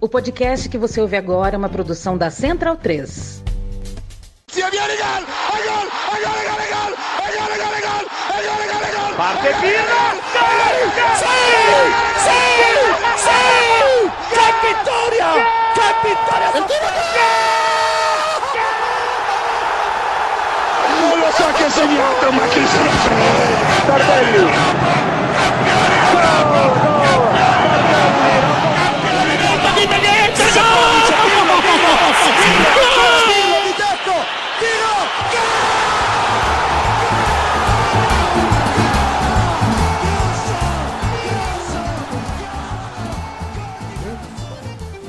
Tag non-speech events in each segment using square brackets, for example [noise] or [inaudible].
O podcast que você ouve agora é uma produção da Central 3. Parte Pirlo! Sì! Sì! Sì! Che vittoria! Che vittoria! Non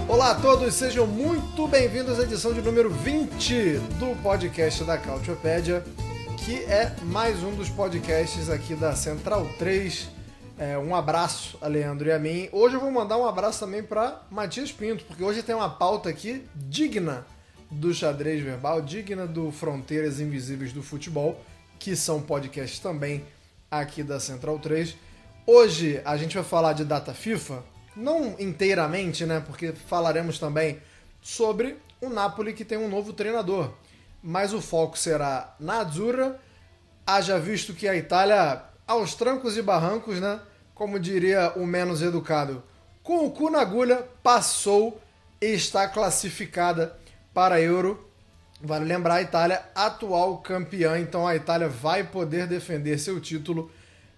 Olá a todos, sejam muito bem-vindos à edição de número 20 do podcast da Cautiopédia, que é mais um dos podcasts aqui da Central 3. É, um abraço a Leandro e a mim. Hoje eu vou mandar um abraço também para Matias Pinto, porque hoje tem uma pauta aqui digna do xadrez verbal, digna do Fronteiras Invisíveis do Futebol, que são podcasts também aqui da Central 3. Hoje a gente vai falar de data FIFA, não inteiramente, né? Porque falaremos também sobre o Napoli que tem um novo treinador. Mas o foco será na Azzurra, haja visto que a Itália, aos trancos e barrancos, né? Como diria o menos educado, com o cu na agulha, passou e está classificada para Euro. Vale lembrar a Itália, atual campeã, então a Itália vai poder defender seu título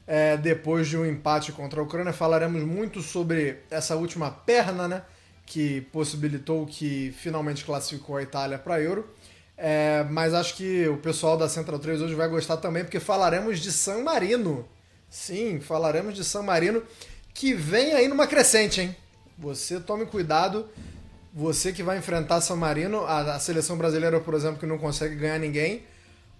é, depois de um empate contra a Ucrânia. Falaremos muito sobre essa última perna, né? Que possibilitou que finalmente classificou a Itália para Euro. É, mas acho que o pessoal da Central 3 hoje vai gostar também, porque falaremos de San Marino. Sim, falaremos de San Marino, que vem aí numa crescente, hein? Você tome cuidado, você que vai enfrentar San Marino, a, a seleção brasileira, por exemplo, que não consegue ganhar ninguém.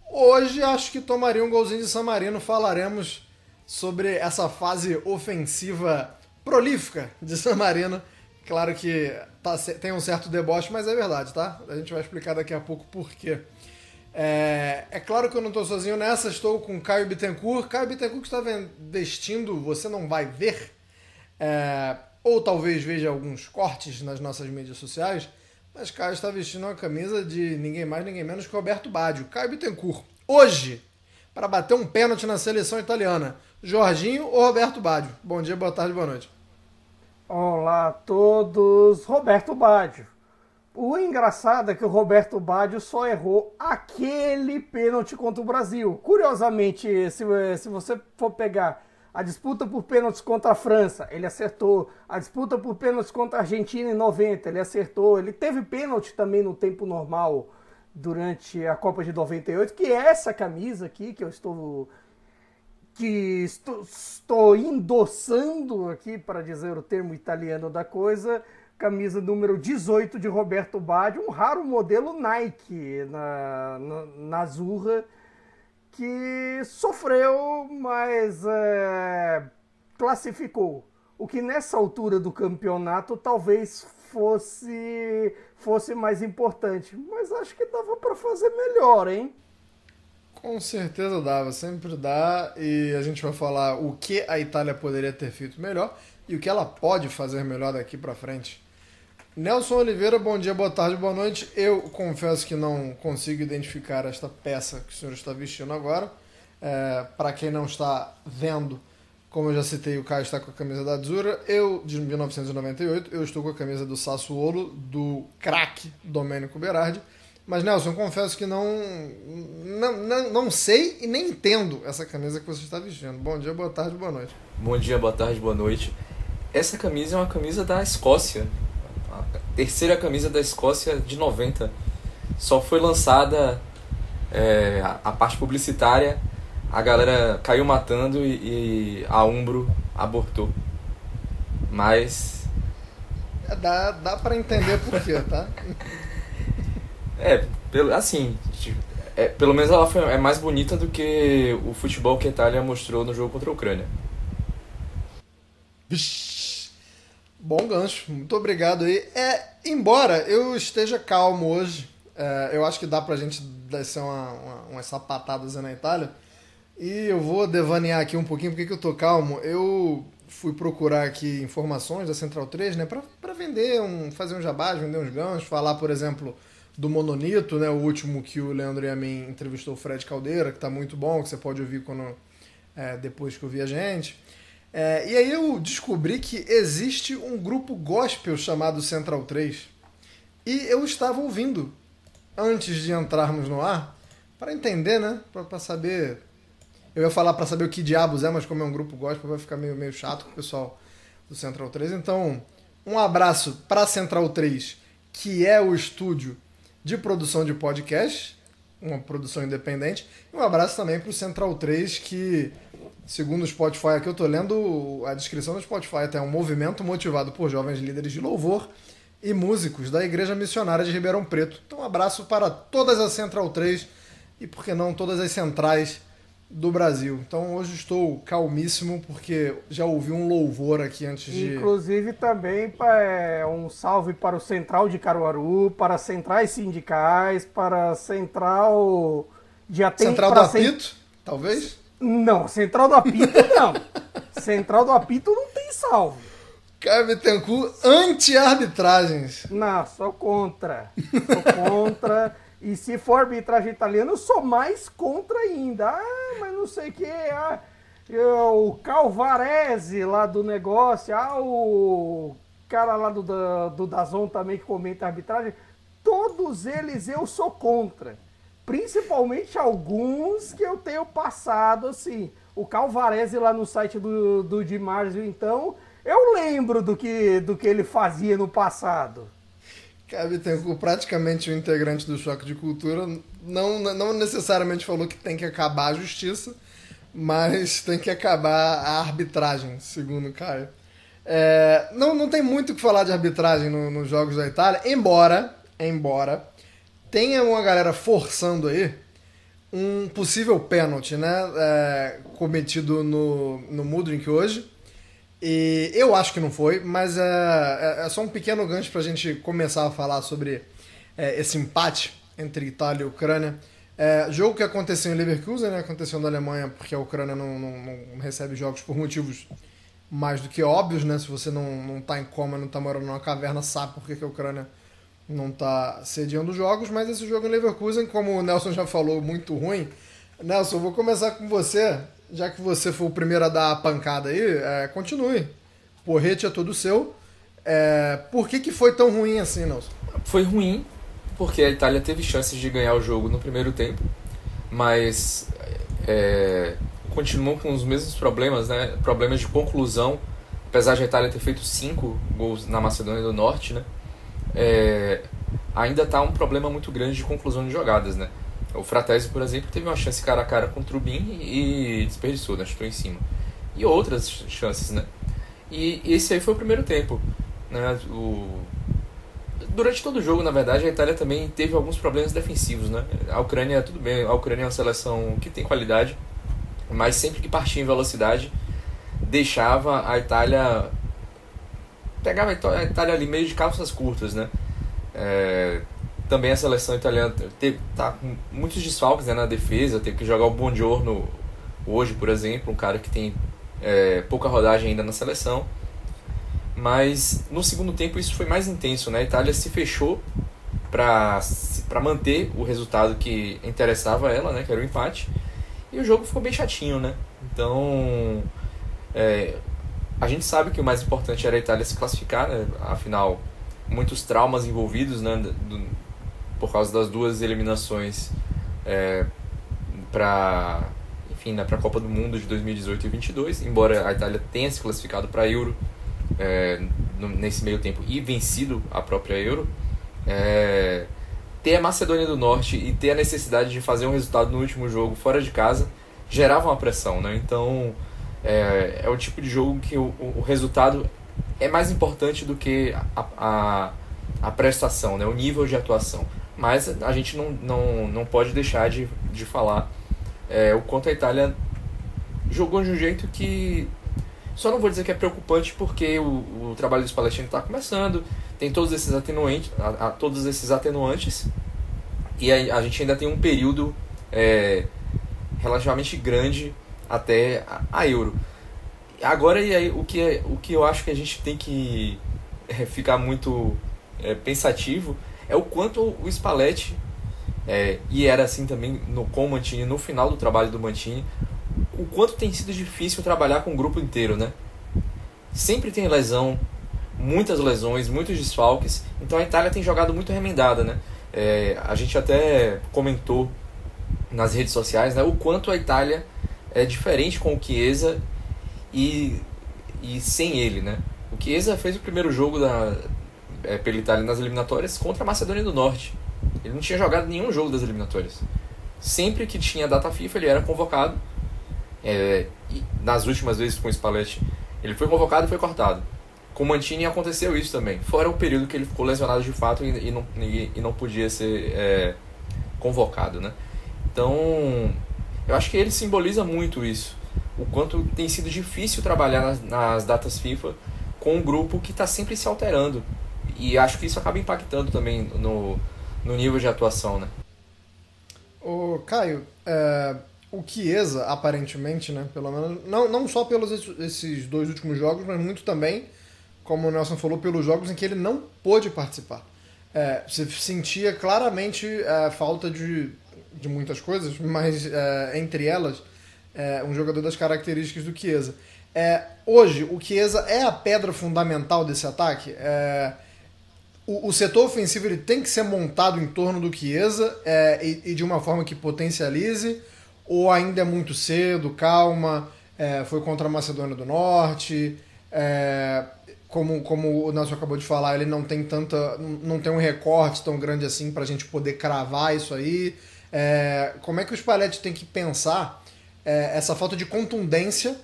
Hoje acho que tomaria um golzinho de San Marino, falaremos sobre essa fase ofensiva prolífica de San Marino. Claro que tá, tem um certo deboche, mas é verdade, tá? A gente vai explicar daqui a pouco por quê. É, é claro que eu não estou sozinho nessa, estou com Caio Bittencourt. Caio Bittencourt que está vestindo, você não vai ver, é, ou talvez veja alguns cortes nas nossas mídias sociais, mas Caio está vestindo uma camisa de ninguém mais, ninguém menos que Roberto Baggio. Caio Bittencourt, hoje, para bater um pênalti na seleção italiana. Jorginho ou Roberto Baggio? Bom dia, boa tarde, boa noite. Olá a todos, Roberto Baggio. O engraçado é que o Roberto Baggio só errou aquele pênalti contra o Brasil. Curiosamente, se, se você for pegar a disputa por pênaltis contra a França, ele acertou. A disputa por pênaltis contra a Argentina em 90, ele acertou. Ele teve pênalti também no tempo normal durante a Copa de 98, que é essa camisa aqui que eu estou que estou, estou endossando aqui para dizer o termo italiano da coisa, camisa número 18 de Roberto Baggio, um raro modelo Nike na, na, na Azurra, que sofreu, mas é, classificou. O que nessa altura do campeonato talvez fosse fosse mais importante, mas acho que dava para fazer melhor, hein? Com certeza dava, sempre dá, e a gente vai falar o que a Itália poderia ter feito melhor e o que ela pode fazer melhor daqui para frente. Nelson Oliveira, bom dia, boa tarde, boa noite. Eu confesso que não consigo identificar esta peça que o senhor está vestindo agora. É, para quem não está vendo, como eu já citei, o Caio está com a camisa da Azzurra. Eu, de 1998, eu estou com a camisa do Sassuolo, do craque Domênico Berardi. Mas, Nelson, confesso que não, não, não, não sei e nem entendo essa camisa que você está vestindo. Bom dia, boa tarde, boa noite. Bom dia, boa tarde, boa noite. Essa camisa é uma camisa da Escócia. Terceira camisa da Escócia de 90. Só foi lançada é, a, a, parte publicitária, a galera caiu matando e, e a Umbro abortou. Mas. É, dá, dá para entender por quê, tá? [laughs] É, pelo, assim, é, pelo menos ela foi, é mais bonita do que o futebol que a Itália mostrou no jogo contra a Ucrânia. Bom gancho, muito obrigado aí. É, embora eu esteja calmo hoje, é, eu acho que dá pra gente descer uma, uma, umas sapatadas na Itália. E eu vou devanear aqui um pouquinho, porque que eu tô calmo. Eu fui procurar aqui informações da Central 3, né, para vender, um, fazer um jabás, vender uns ganchos, falar, por exemplo, do Mononito, né, o último que o Leandro e a mim entrevistou o Fred Caldeira, que está muito bom, que você pode ouvir quando é, depois que ouvir a gente. É, e aí eu descobri que existe um grupo gospel chamado Central 3. E eu estava ouvindo antes de entrarmos no ar, para entender, né? Para saber. Eu ia falar para saber o que diabos é, mas como é um grupo gospel, vai ficar meio, meio chato com o pessoal do Central 3. Então, um abraço para Central 3, que é o estúdio de produção de podcast, uma produção independente. E um abraço também para o Central 3, que, segundo o Spotify, aqui eu estou lendo a descrição do Spotify, até um movimento motivado por jovens líderes de louvor e músicos da Igreja Missionária de Ribeirão Preto. Então, um abraço para todas as Central 3 e, por que não, todas as centrais do Brasil. Então, hoje estou calmíssimo porque já ouvi um louvor aqui antes de. Inclusive, também é, um salve para o Central de Caruaru, para centrais sindicais, para a Central de atendimento. Central do Apito, talvez? Não, Central do Apito não. Central do Apito não tem salve. Caio Bittencourt, anti-arbitragens. Não, sou contra. Sou contra. e se for arbitragem italiana, eu sou mais contra ainda. Ah, mas não sei o que. Ah, o Calvarese lá do negócio. Ah, o cara lá do, do, do Dazon também que comenta arbitragem. Todos eles eu sou contra. Principalmente alguns que eu tenho passado assim. O Calvarese lá no site do, do Di Marzio, então eu lembro do que, do que ele fazia no passado. Cara, Bittencourt, praticamente um integrante do Choque de Cultura, não, não necessariamente falou que tem que acabar a justiça, mas tem que acabar a arbitragem, segundo o Caio. É, não, não tem muito o que falar de arbitragem no, nos Jogos da Itália, embora, embora tenha uma galera forçando aí um possível pênalti, né? É, cometido no, no Mudrink hoje. E eu acho que não foi, mas é, é, é só um pequeno gancho para a gente começar a falar sobre é, esse empate entre Itália e Ucrânia. É, jogo que aconteceu em Leverkusen, né? aconteceu na Alemanha, porque a Ucrânia não, não, não, recebe jogos por motivos mais do que óbvios, né? Se você não, não tá em coma, não tá morando numa caverna, sabe por que, que a Ucrânia não tá sediando jogos, mas esse jogo em Leverkusen, como o Nelson já falou, muito ruim. Nelson, vou começar com você já que você foi o primeiro a dar a pancada aí, é, continue. Porrete é todo seu. É, por que, que foi tão ruim assim, Nelson? Foi ruim porque a Itália teve chances de ganhar o jogo no primeiro tempo, mas é, continuou com os mesmos problemas, né? Problemas de conclusão, apesar de a Itália ter feito cinco gols na Macedônia do Norte, né? É, ainda está um problema muito grande de conclusão de jogadas, né? O Fratesi, por exemplo, teve uma chance cara a cara com o Trubin e desperdiçou, né? Chutou em cima. E outras chances, né? E esse aí foi o primeiro tempo. Né? O... Durante todo o jogo, na verdade, a Itália também teve alguns problemas defensivos, né? A Ucrânia, tudo bem, a Ucrânia é uma seleção que tem qualidade, mas sempre que partia em velocidade, deixava a Itália... Pegava a Itália ali meio de calças curtas, né? É, também a seleção italiana está com muitos desfalques né, na defesa, teve que jogar o Buongiorno hoje, por exemplo, um cara que tem é, pouca rodagem ainda na seleção. Mas no segundo tempo isso foi mais intenso, né? A Itália se fechou para manter o resultado que interessava ela, né? Que era o empate. E o jogo ficou bem chatinho, né? Então, é, a gente sabe que o mais importante era a Itália se classificar, né? Afinal, muitos traumas envolvidos, né? Do, por causa das duas eliminações é, para enfim, né, a Copa do Mundo de 2018 e 2022, embora a Itália tenha se classificado para a Euro é, nesse meio tempo e vencido a própria Euro, é, ter a Macedônia do Norte e ter a necessidade de fazer um resultado no último jogo fora de casa gerava uma pressão, né? Então é, é o tipo de jogo que o, o resultado é mais importante do que a, a, a prestação, né? o nível de atuação mas a gente não, não, não pode deixar de, de falar é, o quanto a Itália jogou de um jeito que só não vou dizer que é preocupante porque o, o trabalho dos palestinos está começando, tem todos esses atenuantes, a, a, todos esses atenuantes e a, a, gente ainda tem um período é, relativamente grande até a, Euro. Agora, e aí, o que, é, o que eu acho que a gente tem que é, ficar muito é, pensativo é o quanto o Spalletti, é, e era assim também no, com o Mantini, no final do trabalho do Mantini, o quanto tem sido difícil trabalhar com o grupo inteiro, né? Sempre tem lesão, muitas lesões, muitos desfalques, então a Itália tem jogado muito remendada, né? É, a gente até comentou nas redes sociais né, o quanto a Itália é diferente com o Chiesa e, e sem ele, né? O Chiesa fez o primeiro jogo da, é, pela Itália nas eliminatórias contra a Macedônia do Norte. Ele não tinha jogado nenhum jogo das eliminatórias. Sempre que tinha data FIFA, ele era convocado. É, nas últimas vezes com o Spalletti, ele foi convocado e foi cortado. Com o Mantini aconteceu isso também. Fora o período que ele ficou lesionado de fato e, e não, e, e, não podia ser é, convocado, né? Então, eu acho que ele simboliza muito isso. O quanto tem sido difícil trabalhar nas, nas datas FIFA com um grupo que está sempre se alterando. E acho que isso acaba impactando também no, no nível de atuação, né? O Caio, é, o Chiesa, aparentemente, né, pelo menos, não, não só pelos esses dois últimos jogos, mas muito também, como o Nelson falou, pelos jogos em que ele não pôde participar. É, você sentia claramente a é, falta de, de muitas coisas, mas é, entre elas, é, um jogador das características do Chiesa. É, hoje, o Chiesa é a pedra fundamental desse ataque. É, o, o, setor ofensivo ele tem que ser montado em torno do Chiesa é, e, e, de uma forma que potencialize, ou ainda é muito cedo, calma, foi contra a Macedônia do Norte, como, como o Nelson acabou de falar, ele não tem tanta. não tem um recorte tão grande assim para a gente poder cravar isso aí. É, como é que o Spalletti tem que pensar é, essa falta de contundência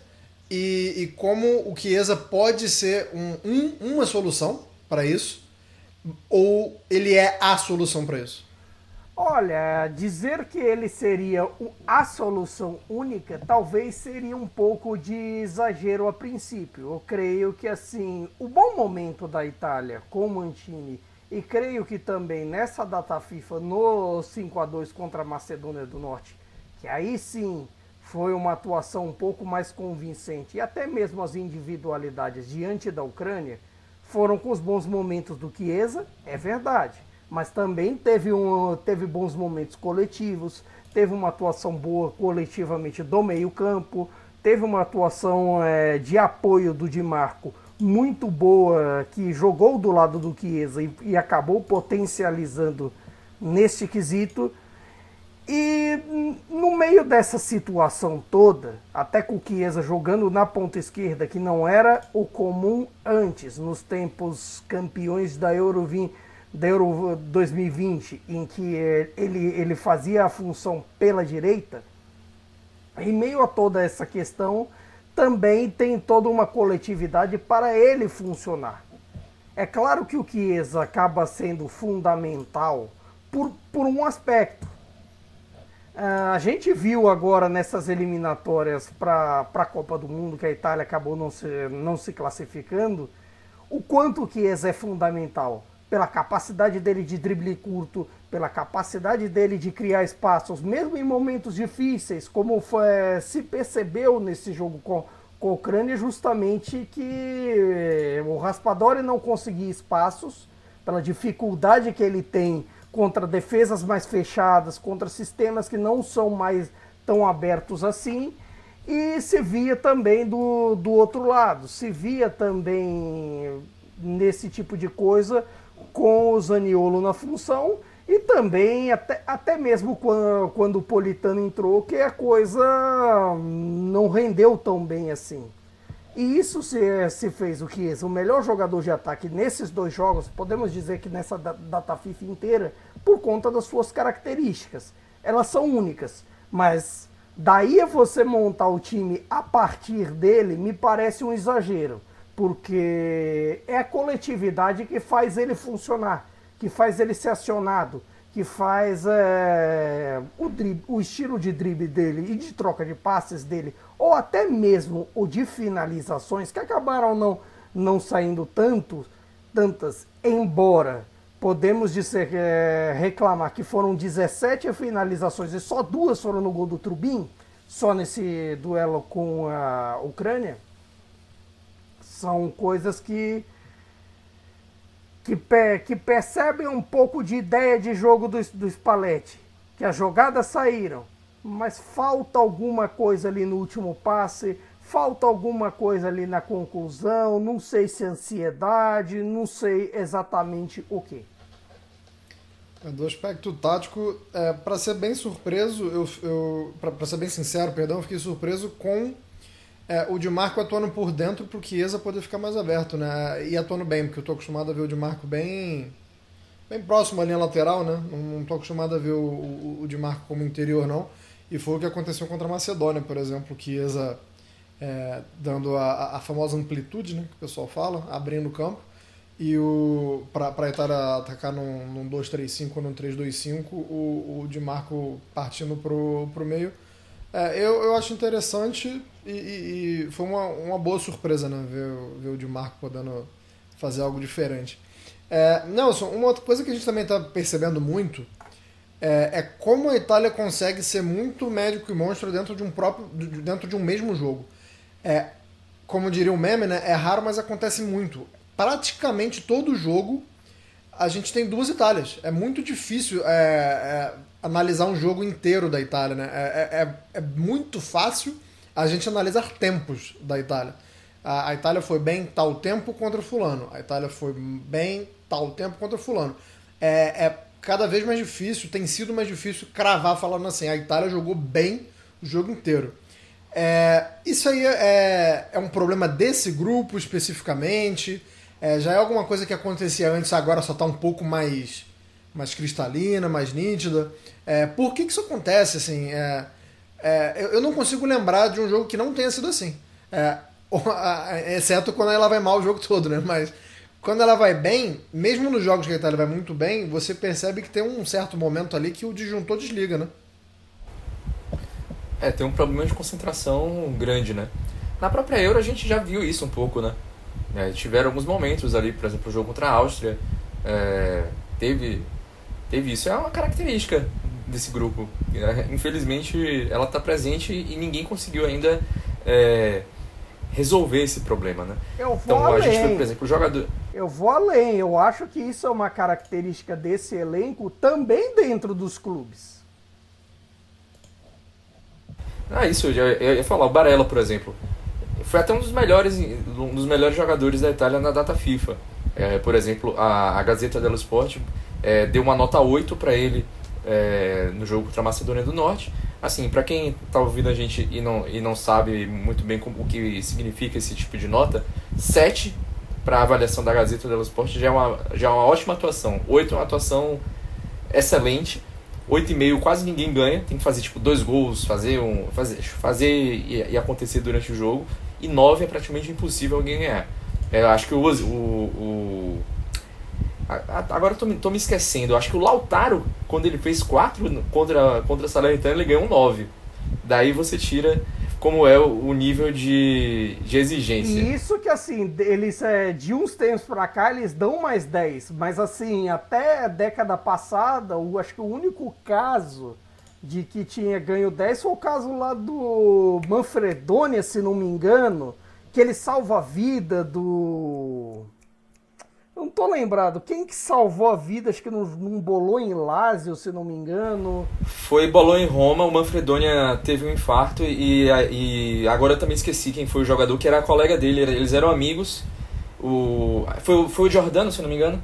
e, e como o Chiesa pode ser um, um, uma solução para isso, ou ele é a solução para isso? Olha, dizer que ele seria a solução única talvez seria um pouco de exagero a princípio. Eu creio que assim, o bom momento da Itália com o Mantini e creio que também nessa data FIFA no 5 a 2 contra a Macedônia do Norte, que aí sim foi uma atuação um pouco mais convincente e até mesmo as individualidades diante da Ucrânia foram com os bons momentos do Chiesa, é verdade, mas também teve, um, teve bons momentos coletivos, teve uma atuação boa coletivamente do meio-campo, teve uma atuação é, de apoio do Di Marco muito boa, que jogou do lado do Chiesa e, e acabou potencializando neste quesito. E no meio dessa situação toda, até com o Chiesa jogando na ponta esquerda, que não era o comum antes, nos tempos campeões da Euro, da Euro 2020, em que ele, ele fazia a função pela direita, em meio a toda essa questão, também tem toda uma coletividade para ele funcionar. É claro que o Chiesa acaba sendo fundamental por, por um aspecto Uh, a gente viu agora nessas eliminatórias para a Copa do Mundo, que a Itália acabou não se, não se classificando, o quanto o Chiesa é fundamental. Pela capacidade dele de drible curto, pela capacidade dele de criar espaços, mesmo em momentos difíceis, como foi, se percebeu nesse jogo com, com a Ucrânia, justamente que o Raspadori não conseguia espaços, pela dificuldade que ele tem contra defesas mais fechadas, contra sistemas que não são mais tão abertos assim. E se via também do, do outro lado, se via também nesse tipo de coisa com o Zaniolo na função e também até, até mesmo quando, quando o Politano entrou, que a coisa não rendeu tão bem assim. E isso se, se fez o que? O melhor jogador de ataque nesses dois jogos, podemos dizer que nessa data FIFA inteira, por conta das suas características. Elas são únicas, mas daí você montar o time a partir dele me parece um exagero, porque é a coletividade que faz ele funcionar, que faz ele ser acionado, que faz é, o, o estilo de drible dele e de troca de passes dele, ou até mesmo o de finalizações, que acabaram não, não saindo tanto, tantas, embora podemos dizer, é, reclamar que foram 17 finalizações e só duas foram no gol do Trubin, só nesse duelo com a Ucrânia. São coisas que que, pe, que percebem um pouco de ideia de jogo do, do Spalletti. Que as jogadas saíram, mas falta alguma coisa ali no último passe, falta alguma coisa ali na conclusão, não sei se é ansiedade, não sei exatamente o que. É, do aspecto tático, é, para ser bem surpreso, eu, eu para ser bem sincero, perdão, fiquei surpreso com é, o de Marco atuando por dentro para o Chiesa poder ficar mais aberto, né? E atuando bem, porque eu estou acostumado a ver o de Marco bem bem próximo à linha lateral, né? Não estou acostumado a ver o, o, o de Marco como interior, não. E foi o que aconteceu contra a Macedônia, por exemplo, o Chiesa é, dando a, a famosa amplitude, né? Que o pessoal fala, abrindo o campo. E o para a Itália atacar num, num 2-3-5 ou num 3-2-5, o, o de Marco partindo pro, pro meio é, eu, eu acho interessante e, e, e, foi uma, uma boa surpresa, né? Ver, ver o Di Marco podendo fazer algo diferente. É, Nelson, uma outra coisa que a gente também está percebendo muito é, é, como a Itália consegue ser muito médico e monstro dentro de um próprio dentro de um mesmo jogo. É, como diria o meme, né? É raro, mas acontece muito. Praticamente todo jogo a gente tem duas Itálias. É muito difícil é, é analisar um jogo inteiro da Itália, né? É, é, é, é muito fácil a gente analisar tempos da Itália. A, a, Itália foi bem tal tempo contra fulano. A Itália foi bem tal tempo contra fulano. É, é cada vez mais difícil, tem sido mais difícil cravar falando assim, a Itália jogou bem o jogo inteiro. É, isso aí é, é um problema desse grupo especificamente. É, já é alguma coisa que acontecia antes, agora só está um pouco mais mais cristalina, mais nítida. É, por que, que isso acontece? Assim, é, é, eu, eu, não consigo lembrar de um jogo que não tenha sido assim. É, [laughs] exceto quando ela vai mal o jogo [laughs] todo, né? Mas quando ela vai bem, mesmo nos jogos que a Itália vai muito bem, você percebe que tem um certo momento ali que o disjuntor desliga, né? É, tem um problema de concentração grande, né? Na própria Euro a gente já viu isso um pouco, né? É, tiveram alguns momentos ali, por exemplo, o jogo contra a Áustria, é, teve teve isso. É uma característica desse grupo. Infelizmente, ela está presente e ninguém conseguiu ainda é, resolver esse problema, né? Eu vou então, além. a gente, por exemplo, o jogador... Eu vou além. Eu acho que isso é uma característica desse elenco também dentro dos clubes. Ah, isso, eu ia, ia falar. O Barella, por exemplo, foi até um dos melhores, um dos melhores jogadores da Itália na data FIFA. É, por exemplo, a, a Gazeta dello Sport é, deu uma nota 8 para ele é, no jogo contra a Macedônia do Norte. Assim, para quem está ouvindo a gente e não, e não sabe muito bem como, o que significa esse tipo de nota, 7 para a avaliação da Gazeta dello Sport já é uma, já é uma ótima atuação. 8 é uma atuação excelente. 8,5 quase ninguém ganha, tem que fazer tipo dois gols, fazer um fazer, fazer e, e acontecer durante o jogo. E 9 é praticamente impossível alguém ganhar. É, acho que o, o, o Agora eu tô, tô, me esquecendo. Eu acho que o Lautaro, quando ele fez 4 contra, contra a Salernitana, ele ganhou um 9. Daí você tira como é o nível de, de exigência. E isso que, assim, eles é, de uns tempos pra cá, eles dão mais 10. Mas, assim, até a década passada, o, acho que o único caso de que tinha ganho 10 foi o caso lá do Manfredonia, se não me engano, que ele salva a vida do não tô lembrado. Quem que salvou a vida, acho que num, num bolou em Lázio, se não me engano. Foi bolou em Roma, o Manfredonia teve um infarto e, e agora eu também esqueci quem foi o jogador, que era colega dele, eles eram amigos. O, foi, foi o Giordano, se não me engano?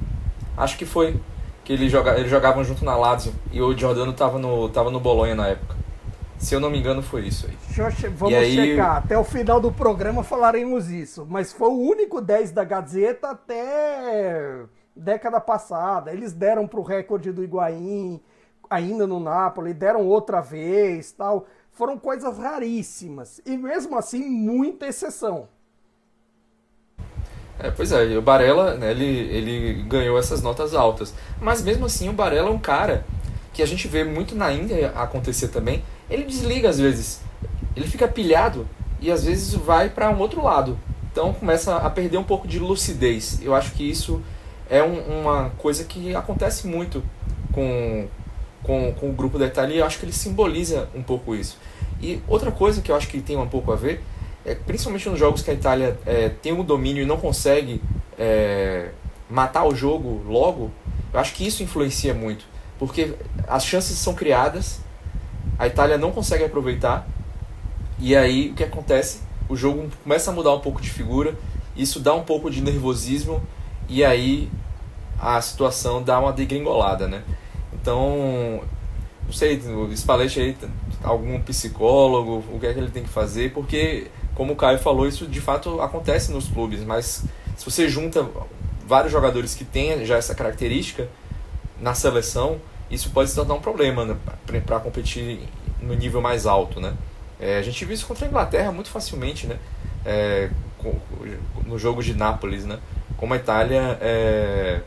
Acho que foi. Que eles, joga, eles jogavam junto na Lazio e o Giordano tava no, tava no Bolonha na época. Se eu não me engano, foi isso aí. Deixa eu, vamos aí... checar. Até o final do programa falaremos isso. Mas foi o único 10 da Gazeta até década passada. Eles deram para o recorde do Higuaín, ainda no Napoli, deram outra vez tal. Foram coisas raríssimas. E mesmo assim, muita exceção. É, pois é, o Barella, né, ele, ele ganhou essas notas altas. Mas mesmo assim, o Barella é um cara que a gente vê muito na Índia acontecer também, ele desliga às vezes. Ele fica pilhado e às vezes vai para um outro lado. Então começa a perder um pouco de lucidez. Eu acho que isso é um, uma coisa que acontece muito com, com, com o grupo da Itália e eu acho que ele simboliza um pouco isso. E outra coisa que eu acho que tem um pouco a ver é, principalmente nos jogos que a Itália é, tem o um domínio e não consegue é, matar o jogo logo, eu acho que isso influencia muito. Porque as chances são criadas, a Itália não consegue aproveitar, e aí o que acontece? O jogo começa a mudar um pouco de figura, isso dá um pouco de nervosismo, e aí a situação dá uma degringolada, né? Então, não sei, o Spalletti aí, algum psicólogo, o que é que ele tem que fazer, porque, como o Caio falou, isso de fato acontece nos clubes, mas se você junta vários jogadores que têm já essa característica na seleção, isso pode se tornar um problema né, para competir no nível mais alto, né? É, a gente viu isso contra a Inglaterra muito facilmente, né? É, no jogo de Nápoles, né? Como a Itália é,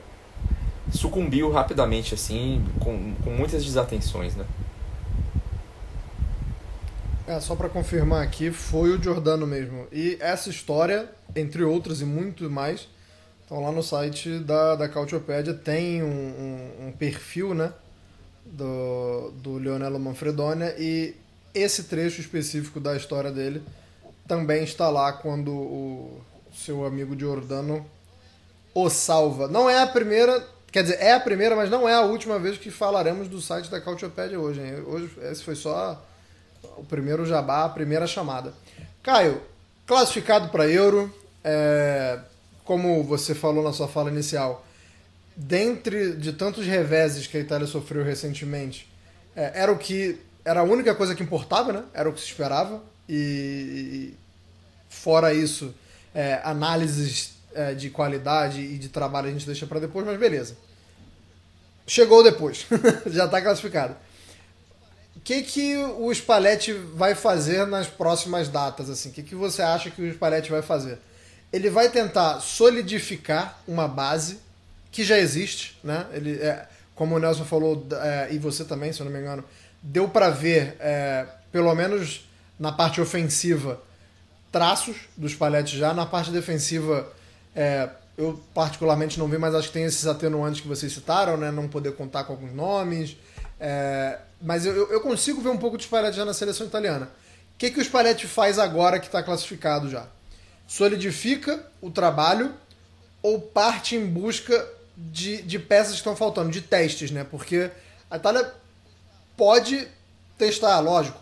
sucumbiu rapidamente, assim, com, com muitas desatenções, né? É, só para confirmar aqui, foi o Giordano mesmo. E essa história, entre outras e muito mais, estão lá no site da, da Cautiopédia, tem um, um, um, perfil, né, do, do Leonello Manfredonia, e esse trecho específico da história dele também está lá quando o seu amigo Giordano o salva. Não é a primeira Quer dizer, é a primeira, mas não é a última vez que falaremos do site da Cautiopédia hoje. Hein? Hoje esse foi só o primeiro jabá, a primeira chamada. Caio, classificado para Euro, é, como você falou na sua fala inicial, dentre de tantos reveses que a Itália sofreu recentemente, é, era o que era a única coisa que importava, né? Era o que se esperava e, e fora isso, é, análises é, de qualidade e de trabalho a gente deixa para depois, mas beleza. Chegou depois, [laughs] já está classificado. O que, que o Spalletti vai fazer nas próximas datas? assim? O que, que você acha que o Spalletti vai fazer? Ele vai tentar solidificar uma base que já existe, né? Ele, é, como o Nelson falou, é, e você também, se eu não me engano, deu para ver, é, pelo menos na parte ofensiva, traços do Spalletti já. Na parte defensiva, é, eu particularmente não vi, mas acho que tem esses atenuantes que vocês citaram, né? Não poder contar com alguns nomes. É, mas eu, eu consigo ver um pouco de Spalletti já na seleção italiana. O que, que o Spalletti faz agora que está classificado já? Solidifica o trabalho ou parte em busca de, de peças que estão faltando, de testes, né? Porque a Itália pode testar, lógico,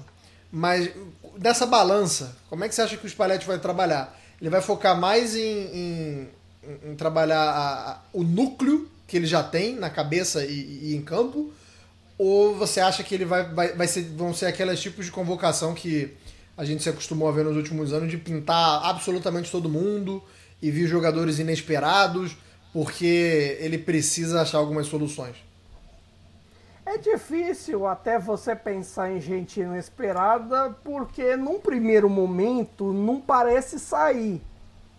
mas nessa balança, como é que você acha que o Spalletti vai trabalhar? Ele vai focar mais em, em, em trabalhar a, a, o núcleo que ele já tem na cabeça e, e, em campo? Ou você acha que ele vai, vai, vai ser, vão ser aqueles tipos de convocação que a gente se acostumou a ver nos últimos anos de pintar absolutamente todo mundo e vir jogadores inesperados porque ele precisa achar algumas soluções? É difícil até você pensar em gente inesperada, porque num primeiro momento não parece sair.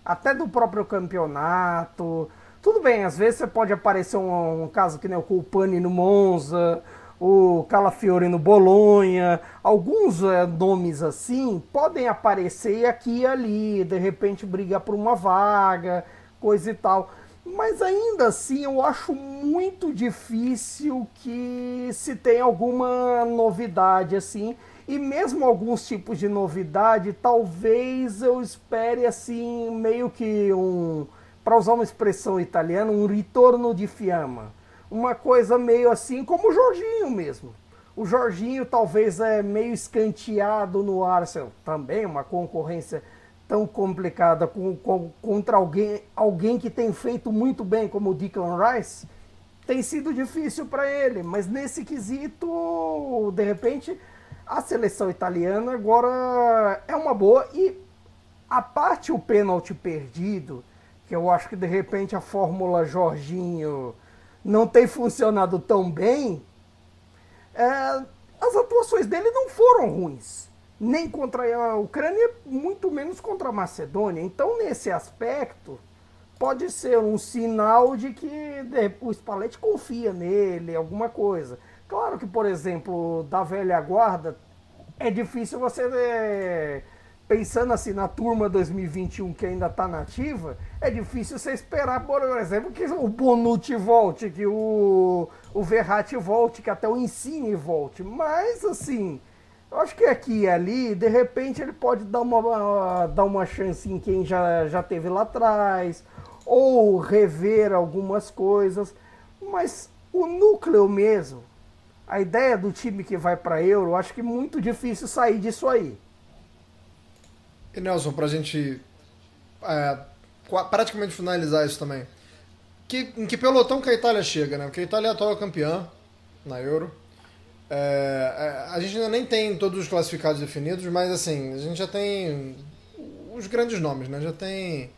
Até do próprio campeonato. Tudo bem, às vezes você pode aparecer um, um caso que nem o Colpani no Monza, o Calafiore no Bolonha, alguns é, nomes assim podem aparecer aqui e ali, de repente brigar por uma vaga, coisa e tal. Mas ainda assim eu acho muito difícil que se tenha alguma novidade assim. E mesmo alguns tipos de novidade, talvez eu espere assim, meio que um, para usar uma expressão italiana, um ritorno de fiamma. Uma coisa meio assim como o Jorginho mesmo. O Jorginho talvez é meio escanteado no Arsenal, também uma concorrência tão complicada com, com, contra alguém, alguém que tem feito muito bem, como o Declan Rice, tem sido difícil para ele. Mas nesse quesito, de repente, a seleção italiana agora é uma boa. E a parte o pênalti perdido, que eu acho que de repente a fórmula Jorginho não tem funcionado tão bem, é, as atuações dele não foram ruins nem contra a Ucrânia, muito menos contra a Macedônia. Então, nesse aspecto, pode ser um sinal de que o Spalletti confia nele, alguma coisa. Claro que, por exemplo, da velha guarda, é difícil você, é, pensando assim na turma 2021 que ainda está nativa, é difícil você esperar, por exemplo, que o Bonucci volte, que o, o Verratti volte, que até o Insigne volte. Mas, assim, acho que aqui e ali, de repente, ele pode dar uma, dar uma chance em quem já, já teve lá atrás, ou rever algumas coisas, mas o núcleo mesmo, a ideia do time que vai para Euro, eu acho que é muito difícil sair disso aí. E Nelson, para a gente é, praticamente finalizar isso também, que, em que pelotão que a Itália chega, né? Porque a Itália é a atual campeã na Euro. É, é, a gente ainda nem tem todos os classificados definidos, mas assim, a gente já tem os grandes nomes, né? Já tem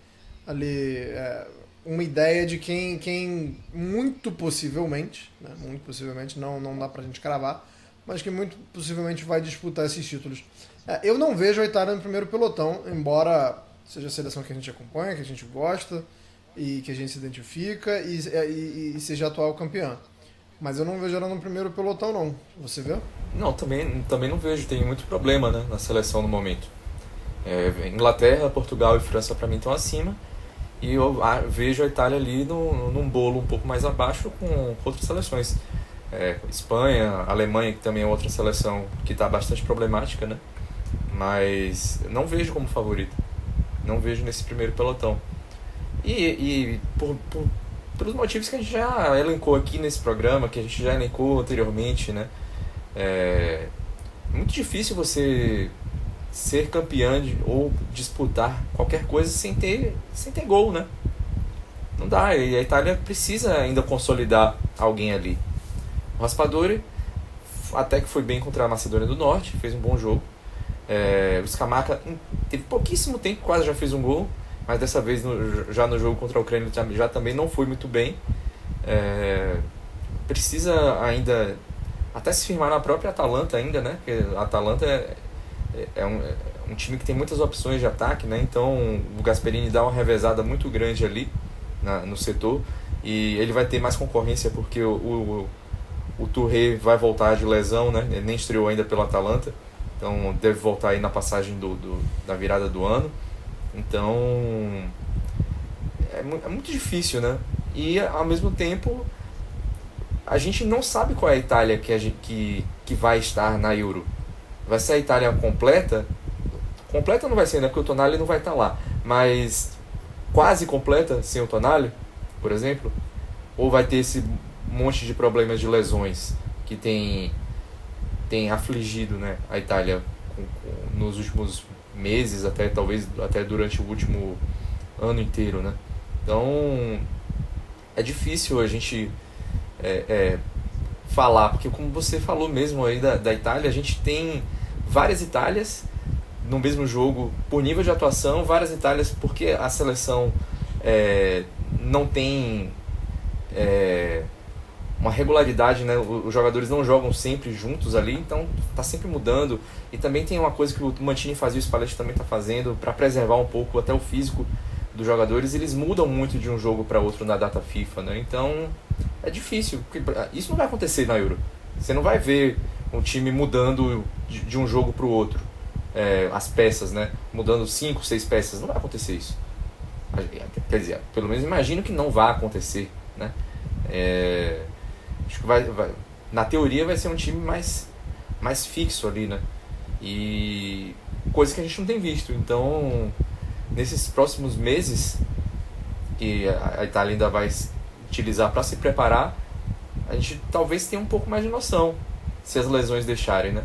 ali é, uma ideia de quem, quem muito possivelmente, né? muito possivelmente, não, não dá pra gente cravar, mas que muito possivelmente vai disputar esses títulos. É, eu não vejo a Itália no primeiro pelotão, embora seja a seleção que a gente acompanha, que a gente gosta e que a gente se identifica e, e, e seja atual campeã. Mas eu não vejo ela no primeiro pelotão, não. Você vê? Não, também, também não vejo. Tem muito problema né, na seleção no momento. É, Inglaterra, Portugal e França para mim estão acima. E eu vejo a Itália ali no, num bolo um pouco mais abaixo com, outras seleções. É, Espanha, Alemanha, que também é outra seleção que está bastante problemática, né? Mas não vejo como favorita. Não vejo nesse primeiro pelotão. E, e por, por pelos motivos que a gente já elencou aqui nesse programa, que a gente já elencou anteriormente, né? É muito difícil você ser campeão de, ou disputar qualquer coisa sem ter, sem ter gol, né? Não dá, e a Itália precisa ainda consolidar alguém ali. O Raspadori até que foi bem contra a Macedônia do Norte, fez um bom jogo. É, o Scamacca teve pouquíssimo tempo, quase já fez um gol mas dessa vez no, já no jogo contra a Ucrânia já, já também não foi muito bem. É, precisa ainda até se firmar na própria Atalanta ainda, né? Porque a Atalanta é, é, é, um, é um time que tem muitas opções de ataque, né? Então o Gasperini dá uma revezada muito grande ali na, no setor e ele vai ter mais concorrência porque o, o, o Touré vai voltar de lesão, né? Ele nem estreou ainda pela Atalanta, então deve voltar aí na passagem do, do da virada do ano. Então é, é muito difícil, né? E ao mesmo tempo a gente não sabe qual é a Itália que, a gente, que, que vai estar na Euro. Vai ser a Itália completa? Completa não vai ser, né? Porque o Tonali não vai estar lá. Mas quase completa sem o Tonali, por exemplo? Ou vai ter esse monte de problemas de lesões que tem, tem afligido né, a Itália com, com, nos últimos meses, até talvez até durante o último ano inteiro, né? Então é difícil a gente é, é, falar, porque como você falou mesmo aí da, da Itália, a gente tem várias Itálias no mesmo jogo por nível de atuação, várias Itálias porque a seleção é, não tem é, uma regularidade, né? Os jogadores não jogam sempre juntos ali, então tá sempre mudando. E também tem uma coisa que o Mantini fazia, o Spalletti também tá fazendo, para preservar um pouco até o físico dos jogadores, eles mudam muito de um jogo para outro na data FIFA, né? Então é difícil, isso não vai acontecer na Euro. Você não vai ver um time mudando de, de um jogo para o outro, é, as peças, né? Mudando cinco, seis peças, não vai acontecer isso. Quer dizer, pelo menos imagino que não vai acontecer, né? É, Acho que vai, vai, na teoria vai ser um time mais, mais fixo ali, né? E coisa que a gente não tem visto. Então, nesses próximos meses que a Itália ainda vai utilizar para se preparar, a gente talvez tenha um pouco mais de noção se as lesões deixarem, né?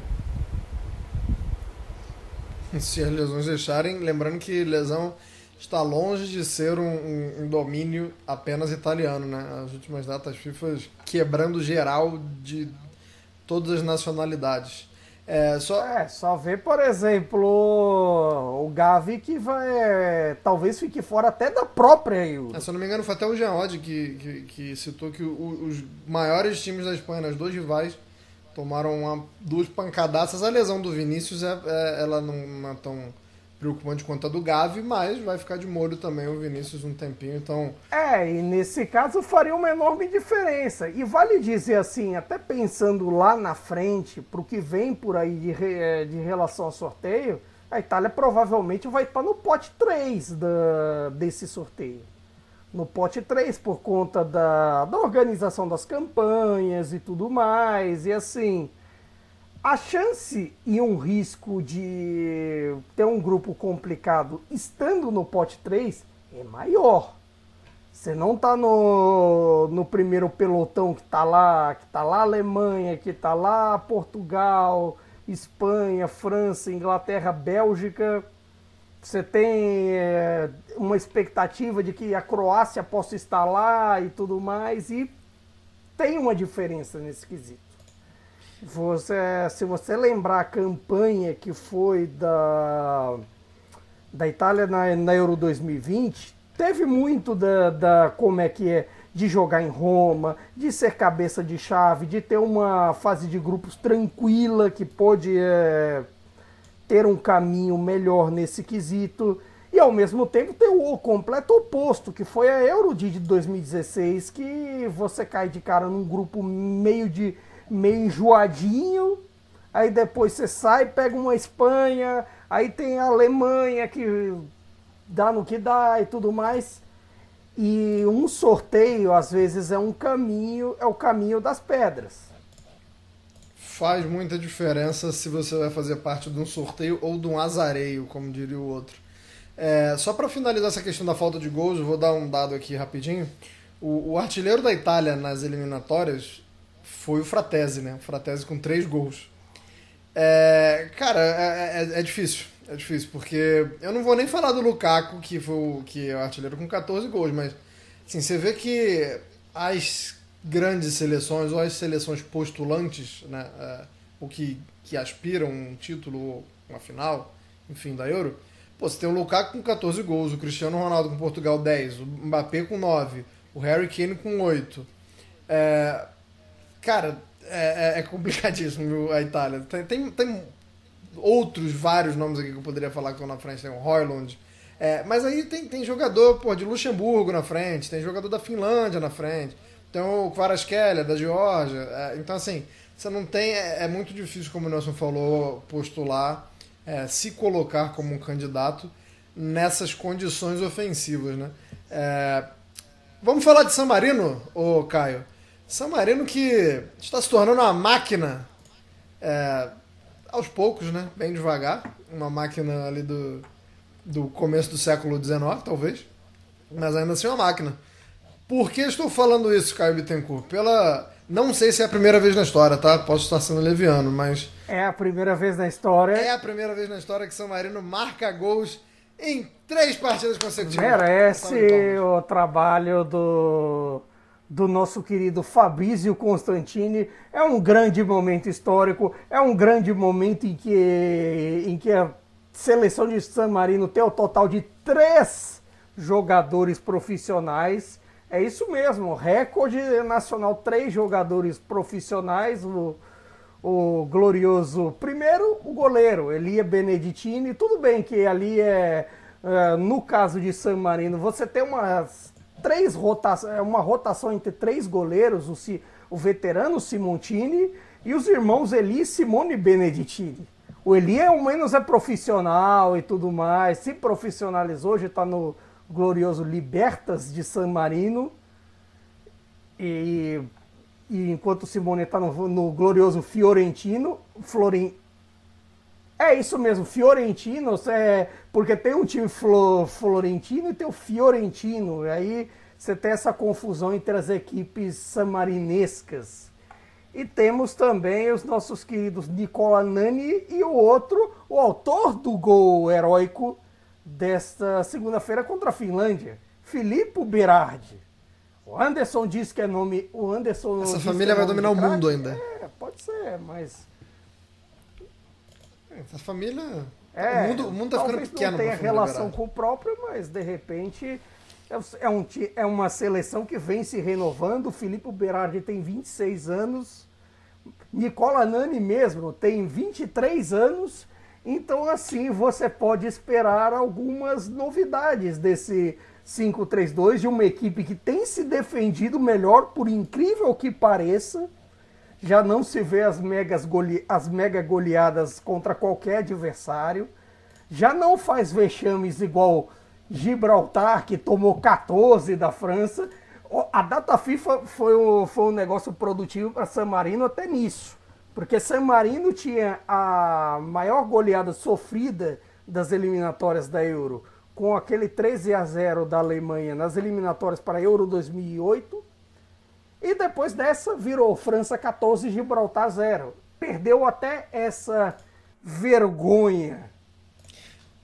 Se as lesões deixarem, lembrando que lesão está longe de ser um, um, um, domínio apenas italiano, né? As últimas datas FIFA quebrando geral de todas as nacionalidades. É, só... É, só ver, por exemplo, o Gavi que vai. Talvez fique fora até da própria Euro. É, se eu não me engano, foi até o Jean Odd que, que, que, citou que o, os maiores times da Espanha, as dois rivais, tomaram uma, duas pancadaças. A lesão do Vinícius é, é ela não, não é tão preocupante quanto a do Gavi, mas vai ficar de molho também o Vinícius um tempinho, então... É, e nesse caso faria uma enorme diferença. E vale dizer assim, até pensando lá na frente, para o que vem por aí de, re, é, de relação ao sorteio, a Itália provavelmente vai estar no pote 3 da, desse sorteio. No pote 3, por conta da, da organização das campanhas e tudo mais, e assim a chance e um risco de ter um grupo complicado estando no pote 3 é maior. Você não tá no, no primeiro pelotão que tá lá, que tá lá Alemanha, que tá lá Portugal, Espanha, França, Inglaterra, Bélgica. Você tem é, uma expectativa de que a Croácia possa estar lá e tudo mais, e tem uma diferença nesse quesito. Você, se você lembrar a campanha que foi da, da Itália na, na Euro 2020, teve muito da, da como é que é de jogar em Roma, de ser cabeça de chave, de ter uma fase de grupos tranquila que pode é, ter um caminho melhor nesse quesito e ao mesmo tempo ter o completo oposto, que foi a Euro de 2016, que você cai de cara num grupo meio de meio enjoadinho, aí depois você sai, pega uma Espanha, aí tem a Alemanha que dá no que dá e tudo mais. E um sorteio, às vezes, é um caminho, é o caminho das pedras. Faz muita diferença se você vai fazer parte de um sorteio ou de um azareio, como diria o outro. É, só para finalizar essa questão da falta de gols, eu vou dar um dado aqui rapidinho. O, o artilheiro da Itália nas eliminatórias foi o Fratese, né? O Fratese com três gols. É, cara, é, é, é, difícil. É difícil, porque eu não vou nem falar do Lukaku, que foi o, que é o artilheiro com 14 gols, mas assim, você vê que as grandes seleções, ou as seleções postulantes, né? É, ou que, que aspiram um título uma final, enfim, da Euro, pô, você tem o Lukaku com 14 gols, o Cristiano Ronaldo com Portugal 10, o Mbappé com 9, o Harry Kane com 8. É, Cara, é, é, é complicadíssimo a Itália. Tem, tem, tem, outros vários nomes aqui que eu poderia falar que estão na frente. Tem o Hoyland. É, mas aí tem, tem jogador pô, de Luxemburgo na frente, tem jogador da Finlândia na frente, tem o Kvaratskhelia da Geórgia. É, então, assim, você não tem. É, é, muito difícil, como o Nelson falou, postular, é, se colocar como um candidato nessas condições ofensivas, né? É, vamos falar de San Marino, ô Caio? San Marino que está se tornando uma máquina é, aos poucos, né? Bem devagar. Uma máquina ali do, do começo do século XIX, talvez. Mas ainda assim é uma máquina. Por que estou falando isso, Caio Bittencourt? Pela. Não sei se é a primeira vez na história, tá? Posso estar sendo leviano, mas. É a primeira vez na história. É a primeira vez na história que São Marino marca gols em três partidas consecutivas. Merece o trabalho do do nosso querido Fabrício Constantini. É um grande momento histórico, é um grande momento em que, em que a seleção de San Marino tem o total de três jogadores profissionais. É isso mesmo, recorde nacional, três jogadores profissionais. O, o glorioso, primeiro, o goleiro, Elia Beneditini. Tudo bem que ali é, é no caso de San Marino, você tem umas três rotações, é uma rotação entre três goleiros, o, o veterano Simontini e os irmãos Eli e Simone Beneditini. O Eli é o menos é profissional e tudo mais, se profissionalizou, já está no glorioso Libertas de San Marino. E, e enquanto o Simone está no, no, glorioso Fiorentino, Floren, é isso mesmo, Fiorentino, é, porque tem um time flo, florentino e tem o Fiorentino. E aí você tem essa confusão entre as equipes samarinescas. E temos também os nossos queridos Nicola Nani e o outro, o autor do gol heróico desta segunda-feira contra a Finlândia, Filippo Berardi. O Anderson diz que é nome. O Anderson. Essa família é vai dominar o mundo ainda. É, pode ser, mas essa família. É, o mundo, o mundo tá ficando pequeno. Não tem relação com o próprio, mas de repente é, é, um, é uma seleção que vem se renovando. O Filipe Berardi tem 26 anos. Nicola Nani mesmo tem 23 anos. Então, assim, você pode esperar algumas novidades desse 5-3-2 de uma equipe que tem se defendido melhor, por incrível que pareça já não se vê as, megas gole... as mega goleadas contra qualquer adversário, já não faz vexames igual Gibraltar, que tomou 14 da França. A data FIFA foi, um, foi um negócio produtivo para San Marino até nisso, Porque San Marino tinha a maior goleada sofrida das eliminatórias da Euro, com aquele 13 a 0 da Alemanha nas eliminatórias para Euro 2008. E depois dessa virou França 14 Gibraltar 0. Perdeu até essa vergonha.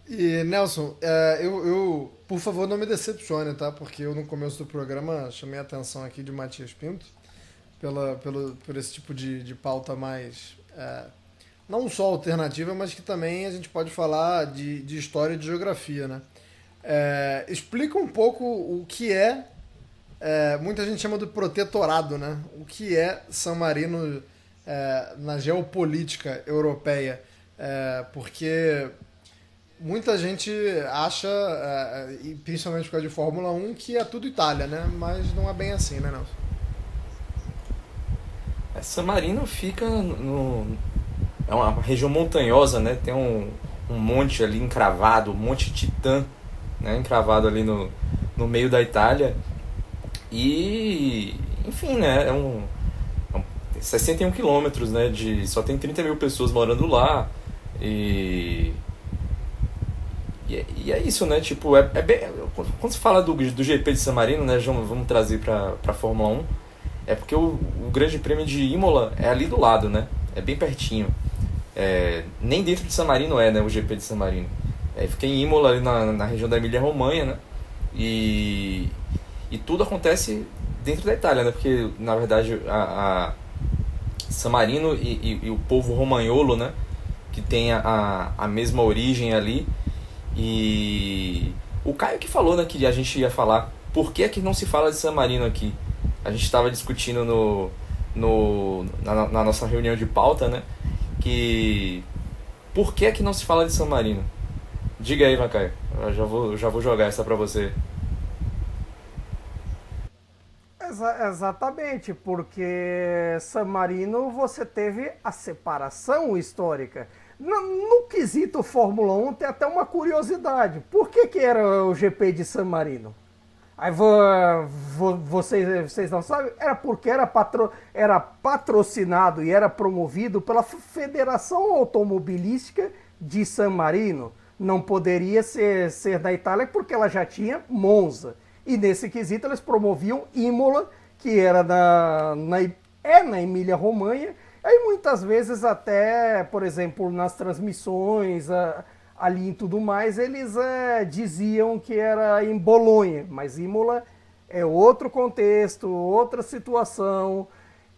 E Nelson, é, eu, eu, por favor, não me decepcione, tá? Porque eu no começo do programa chamei a atenção aqui de Matias Pinto pela, pelo, por esse tipo de, de pauta mais. É, não só alternativa, mas que também a gente pode falar de, de história e de geografia, né? É, explica um pouco o que é, é, muita gente chama de protetorado, né? O que é San Marino é, na geopolítica europeia, é, porque muita gente acha, é, e principalmente por causa de Fórmula 1, que é tudo Itália, né? Mas não é bem assim, né, Nelson? San Marino fica no, é uma região montanhosa, né? Tem um, um monte ali encravado, um monte titã, né? Encravado ali no, no meio da Itália. E, enfim, né? É um, é um 61 quilômetros, né? De, só tem 30 mil pessoas morando lá. E e é, e é, isso, né? Tipo, é, é bem, quando se fala do, do GP de San Marino, né? Vamos, vamos trazer para a Fórmula 1. É porque o, o Grande Prêmio de Imola é ali do lado, né? É bem pertinho. É, nem dentro de San Marino é, né, o GP de San Marino. É, fica em Imola, ali na, na região da Emília-Romanha, né? E, e tudo acontece dentro da Itália, né? Porque, na verdade, a, a San Marino e, e, e, o povo romagnolo, né? Que tem a, a mesma origem ali. E o Caio que falou, né? Que a gente ia falar por que é que não se fala de San Marino aqui. A gente estava discutindo no, no, na, na nossa reunião de pauta, né? que por que é que não se fala de San Marino? Diga aí, Macaio. Eu já vou, já vou jogar essa para você. Exa exatamente, porque San Marino você teve a separação histórica. No, no, quesito Fórmula 1 tem até uma curiosidade. Por que, que era o GP de San Marino? Aí vocês, vocês não sabem? Era porque era, patro, era patrocinado e era promovido pela Federação Automobilística de San Marino. Não poderia ser, ser da Itália porque ela já tinha Monza. E nesse quesito eles promoviam Imola, que era na, na, é na Emília-Romanha. Aí muitas vezes até, por exemplo, nas transmissões... A, ali e tudo mais, eles é, diziam que era em Bolonha, mas Imola é outro contexto, outra situação.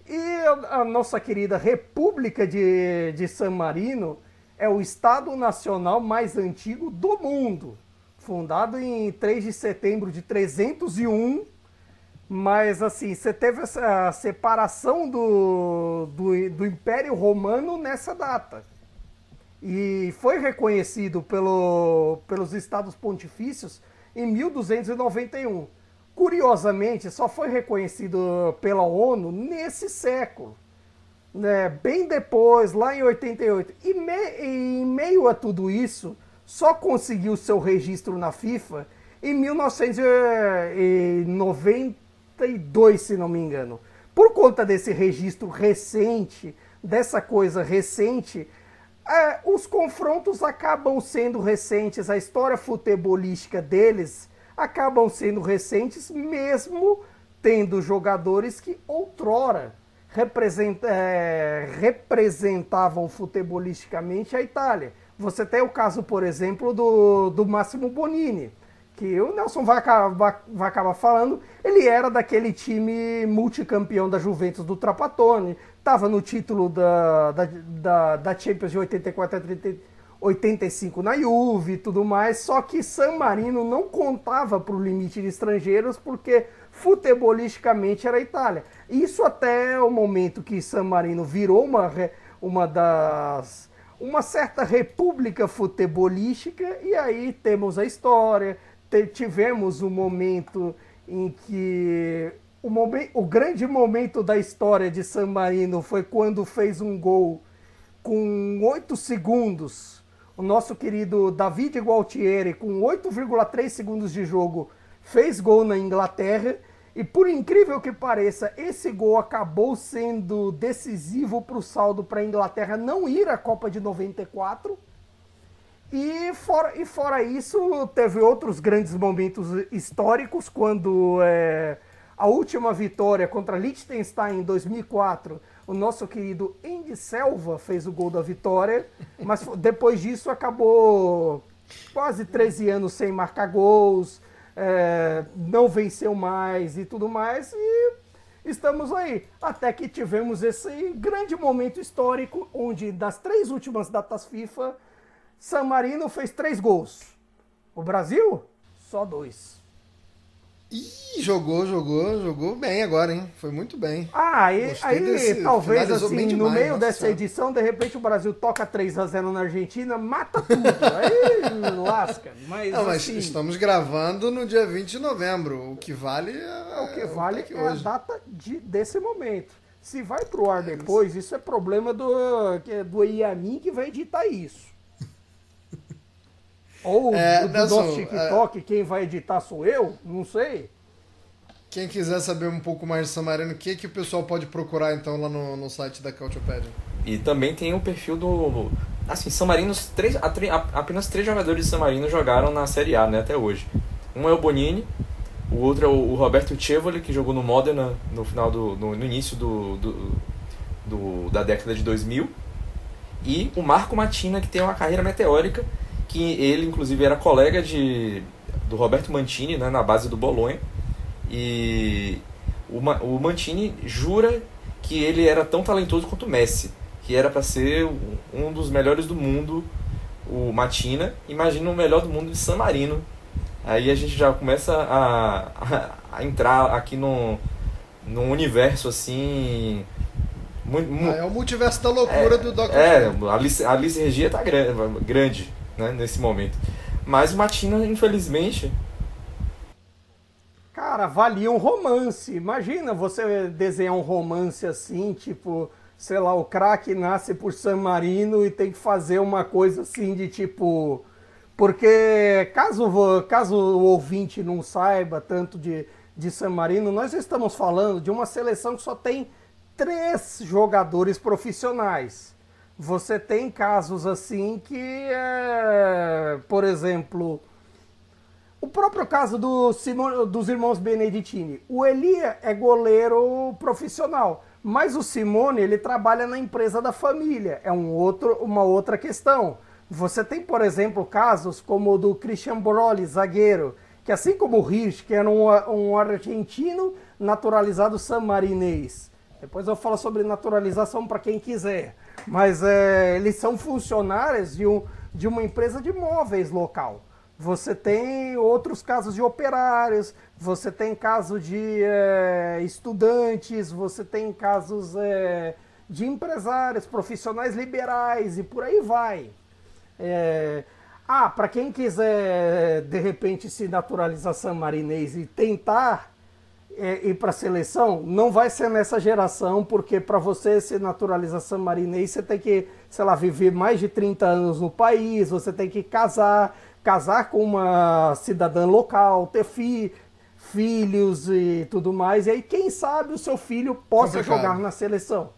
E a, a nossa querida República de, de San Marino é o Estado Nacional mais antigo do mundo, fundado em 3 de setembro de 301. Mas assim, você teve essa separação do, do, do Império Romano nessa data e foi reconhecido pelo, pelos estados pontifícios em 1291. Curiosamente, só foi reconhecido pela ONU nesse século, né? bem depois, lá em 88. E me, em meio a tudo isso, só conseguiu seu registro na FIFA em 1992, se não me engano. Por conta desse registro recente, dessa coisa recente, é, os confrontos acabam sendo recentes, a história futebolística deles acabam sendo recentes, mesmo tendo jogadores que outrora é, representavam futebolisticamente a Itália. Você tem o caso, por exemplo, do, do Máximo Bonini, que o Nelson vai acabar, vai acabar falando, ele era daquele time multicampeão da Juventus do Trapattoni, estava no título da, da, da, da, Champions de 84 a 30, 85 na Juve e tudo mais, só que San Marino não contava para o limite de estrangeiros porque futebolisticamente era a Itália. Isso até o momento que San Marino virou uma, uma das uma certa república futebolística e aí temos a história, tivemos um momento em que o, o grande momento da história de San Marino foi quando fez um gol com 8 segundos. O nosso querido David Gualtieri, com 8,3 segundos de jogo, fez gol na Inglaterra. E por incrível que pareça, esse gol acabou sendo decisivo para o saldo para a Inglaterra não ir à Copa de 94. E fora, e fora isso, teve outros grandes momentos históricos, quando é, a última vitória contra Liechtenstein em 2004, o nosso querido Andy Selva fez o gol da vitória, mas [laughs] depois disso acabou quase 13 anos sem marcar gols, é, não venceu mais e tudo mais, e estamos aí. Até que tivemos esse grande momento histórico, onde das três últimas datas FIFA, San Marino fez três gols. O Brasil, só dois. Ih, jogou, jogou, jogou bem agora, hein? Foi muito bem. Ah, aí, aí desse, talvez assim, demais, no meio dessa senhora. edição, de repente o Brasil toca 3 a 0 na Argentina, mata tudo. [laughs] aí lasca. Mas, Não, mas assim, estamos gravando no dia 20 de novembro. O que vale é, o que vale é, é a data de, desse momento. Se vai pro ar é depois, isso é problema do, do IAMIN que vai editar isso. Ou é, do Nelson, nosso TikTok, é... quem vai editar sou eu? Não sei. Quem quiser saber um pouco mais de San Marino, o que, que o pessoal pode procurar então lá no, no site da Cautiopedia? E também tem o perfil do. Assim, San Marino, três, apenas três jogadores de San Marino jogaram na Série A né, até hoje. Um é o Bonini, o outro é o Roberto Cevoli, que jogou no Modena no final do. no, no início do, do, do, da década de 2000. E o Marco Matina, que tem uma carreira meteórica que ele inclusive era colega de, do Roberto Mantini né, na base do Bolonha. E o, o Mantini jura que ele era tão talentoso quanto o Messi, que era para ser um dos melhores do mundo, o Matina. Imagina o melhor do mundo de San Marino. Aí a gente já começa a, a, a entrar aqui no, num universo assim. Ah, é o multiverso da loucura é, do Dr. É, a Alice, a Alice Regia tá grande, grande né, nesse momento. Mas Matina, infelizmente. Cara, valia um romance. Imagina você desenhar um romance assim, tipo, sei lá, o craque nasce por San Marino e tem que fazer uma coisa assim de tipo. Porque caso, caso o ouvinte não saiba tanto de, de San Marino, nós estamos falando de uma seleção que só tem três jogadores profissionais. Você tem casos assim que, é, por exemplo, o próprio caso do Simone, dos irmãos Beneditini. O Elia é goleiro profissional, mas o Simone ele trabalha na empresa da família. É um outro, uma outra questão. Você tem, por exemplo, casos como o do Christian Boroli, zagueiro, que assim como o Rich, que era um, um argentino naturalizado samarinês. Depois eu falo sobre naturalização para quem quiser mas é, eles são funcionários de, um, de uma empresa de móveis local. Você tem outros casos de operários, você tem casos de é, estudantes, você tem casos é, de empresários, profissionais liberais e por aí vai. É, ah, para quem quiser de repente se naturalizar marinês e tentar é, ir para a seleção, não vai ser nessa geração, porque para você ser naturalização marinês, você tem que, sei lá, viver mais de 30 anos no país, você tem que casar, casar com uma cidadã local, ter fi, filhos e tudo mais, e aí quem sabe o seu filho possa Complicado. jogar na seleção.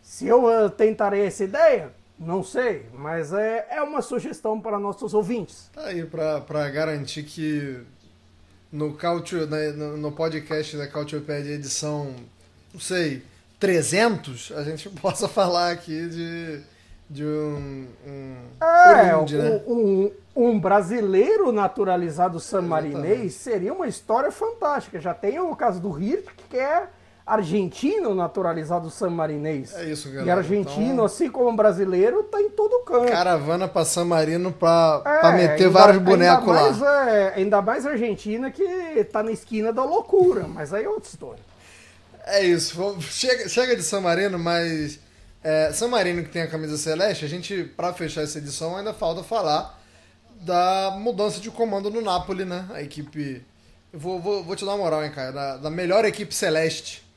Se eu uh, tentarei essa ideia, não sei, mas é, é uma sugestão para nossos ouvintes. Tá aí, para garantir que no, Cautio, né, no, podcast da Cautiopédia edição, não sei, 300, a gente [laughs] possa falar aqui de, de um, um é, um, né? um, um, brasileiro naturalizado samarinês seria uma história fantástica. Já tem o caso do Hirk, que é argentino naturalizado San Marinês. É isso, galera. E argentino, então... assim como brasileiro, tá em todo canto. Caravana pra San Marino pra, é, pra meter ainda, vários bonecos ainda mais, lá. É, ainda mais Argentina que tá na esquina da loucura, mas aí é outra história. É isso. Chega, chega de San Marino, mas é, San Marino que tem a camisa celeste, a gente, para fechar essa edição, ainda falta falar da mudança de comando no Napoli, né? A equipe. Eu vou, vou, vou te dar uma moral, hein, cara? Da, da melhor equipe celeste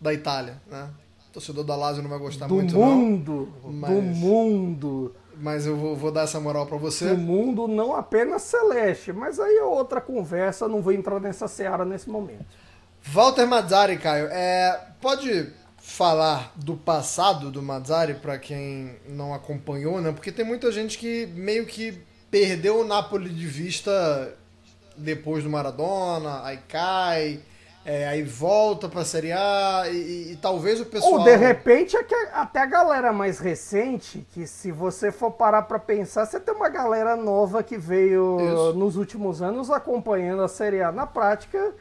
da Itália, né? O torcedor da Lazio não vai gostar do muito, mundo, não. Mas, do mundo. Mas eu vou, vou, dar essa moral para você. Do mundo não apenas celeste, mas aí é outra conversa, não vou entrar nessa seara nesse momento. Walter Mazzari, Caio, é, pode falar do passado do Mazzari para quem não acompanhou, né? Porque tem muita gente que meio que perdeu o Napoli de vista depois do Maradona, aí cai, é, aí volta pra Série A e, e, talvez o pessoal. Ou de repente é que até a galera mais recente, que se você for parar pra pensar, você tem uma galera nova que veio Isso. nos últimos anos acompanhando a Série A. Na prática,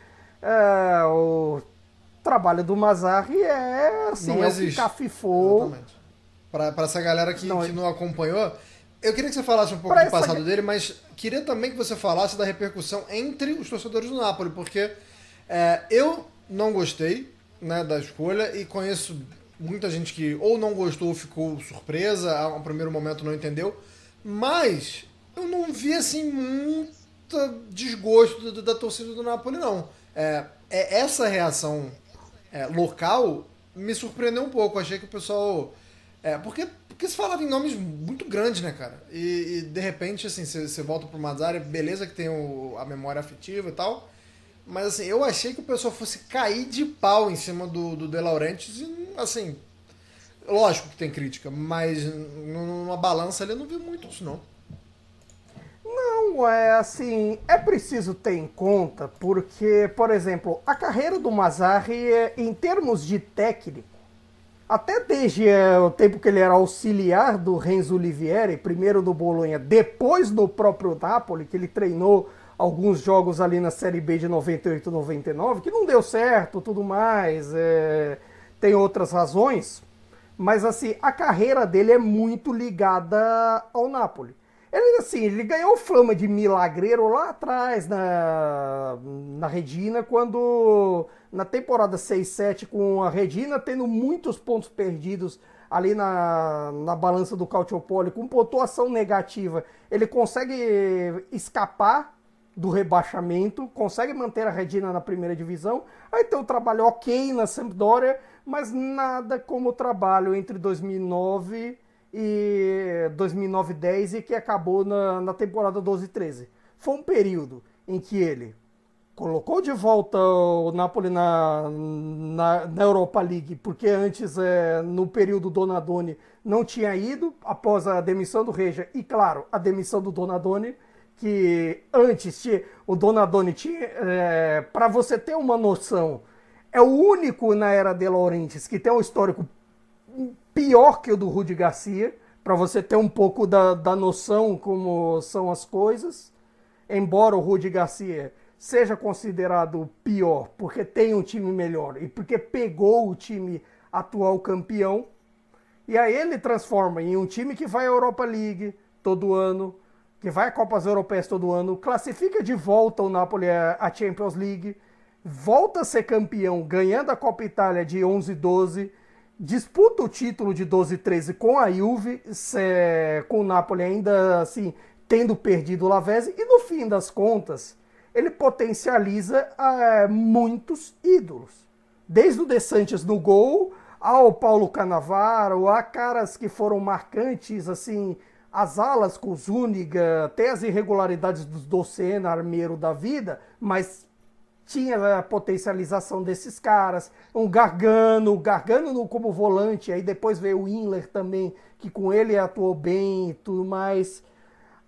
é, o trabalho do Mazarri é assim, não é existe. cafifou. Exatamente. Pra, pra essa galera que não, que não acompanhou. Eu queria que você falasse um pouco do passado dele, mas queria também que você falasse da repercussão entre os torcedores do Napoli, porque é, eu não gostei né, da escolha e conheço muita gente que ou não gostou ou ficou surpresa, a um primeiro momento não entendeu, mas eu não vi assim muito desgosto da, da torcida do Napoli, não. É, é essa reação é, local me surpreendeu um pouco. Achei que o pessoal. É, porque, porque se falava em nomes muito grandes, né, cara? E, e de repente, assim, você volta pro Mazzari, beleza que tem o, a memória afetiva e tal. Mas assim, eu achei que o pessoal fosse cair de pau em cima do, do De Laurentiis e, assim, lógico que tem crítica, mas numa balança ali eu não vi muito isso não. Não, é assim, é preciso ter em conta porque, por exemplo, a carreira do Mazzarri, em termos de técnico, até desde é, o tempo que ele era auxiliar do Renzo Olivieri, primeiro do Bolonha, depois do próprio Napoli, que ele treinou alguns jogos ali na Série B de 98 99, que não deu certo, tudo mais, é, tem outras razões, mas assim, a carreira dele é muito ligada ao Napoli. Ele, assim, ele ganhou fama de milagreiro lá atrás, na, na Redina, quando na temporada 6-7, com a Redina tendo muitos pontos perdidos ali na, na balança do Cautiopoli, com pontuação negativa, ele consegue escapar do rebaixamento, consegue manter a Redina na primeira divisão, aí tem um trabalho ok na Sampdoria, mas nada como o trabalho entre 2009 e 2009-10 e que acabou na, na temporada 12-13. Foi um período em que ele colocou de volta o Napoli na, na, na Europa League, porque antes, é, no período Donadoni, não tinha ido, após a demissão do Reja e, claro, a demissão do Donadoni, que antes o Donadoni tinha, é, para você ter uma noção, é o único na era de Laurentiis que tem um histórico pior que o do Rudy Garcia, para você ter um pouco da, da noção como são as coisas. Embora o Rudy Garcia seja considerado pior porque tem um time melhor e porque pegou o time atual campeão, e aí ele transforma em um time que vai à Europa League todo ano, que vai a Copas Europeias todo ano, classifica de volta o Napoli à Champions League, volta a ser campeão ganhando a Copa Itália de 11-12 disputa o título de 12-13 com a Juve, com o Napoli ainda assim tendo perdido o Lavezzi, e no fim das contas ele potencializa é, muitos ídolos. Desde o De Santos no gol, ao Paulo Canavaro, a caras que foram marcantes, assim, as alas com Zúñiga, até as irregularidades dos Docena, armeiro da vida, mas tinha a potencialização desses caras, um Gargano, Gargano como volante, aí depois veio o Inler também, que com ele atuou bem e tudo mais.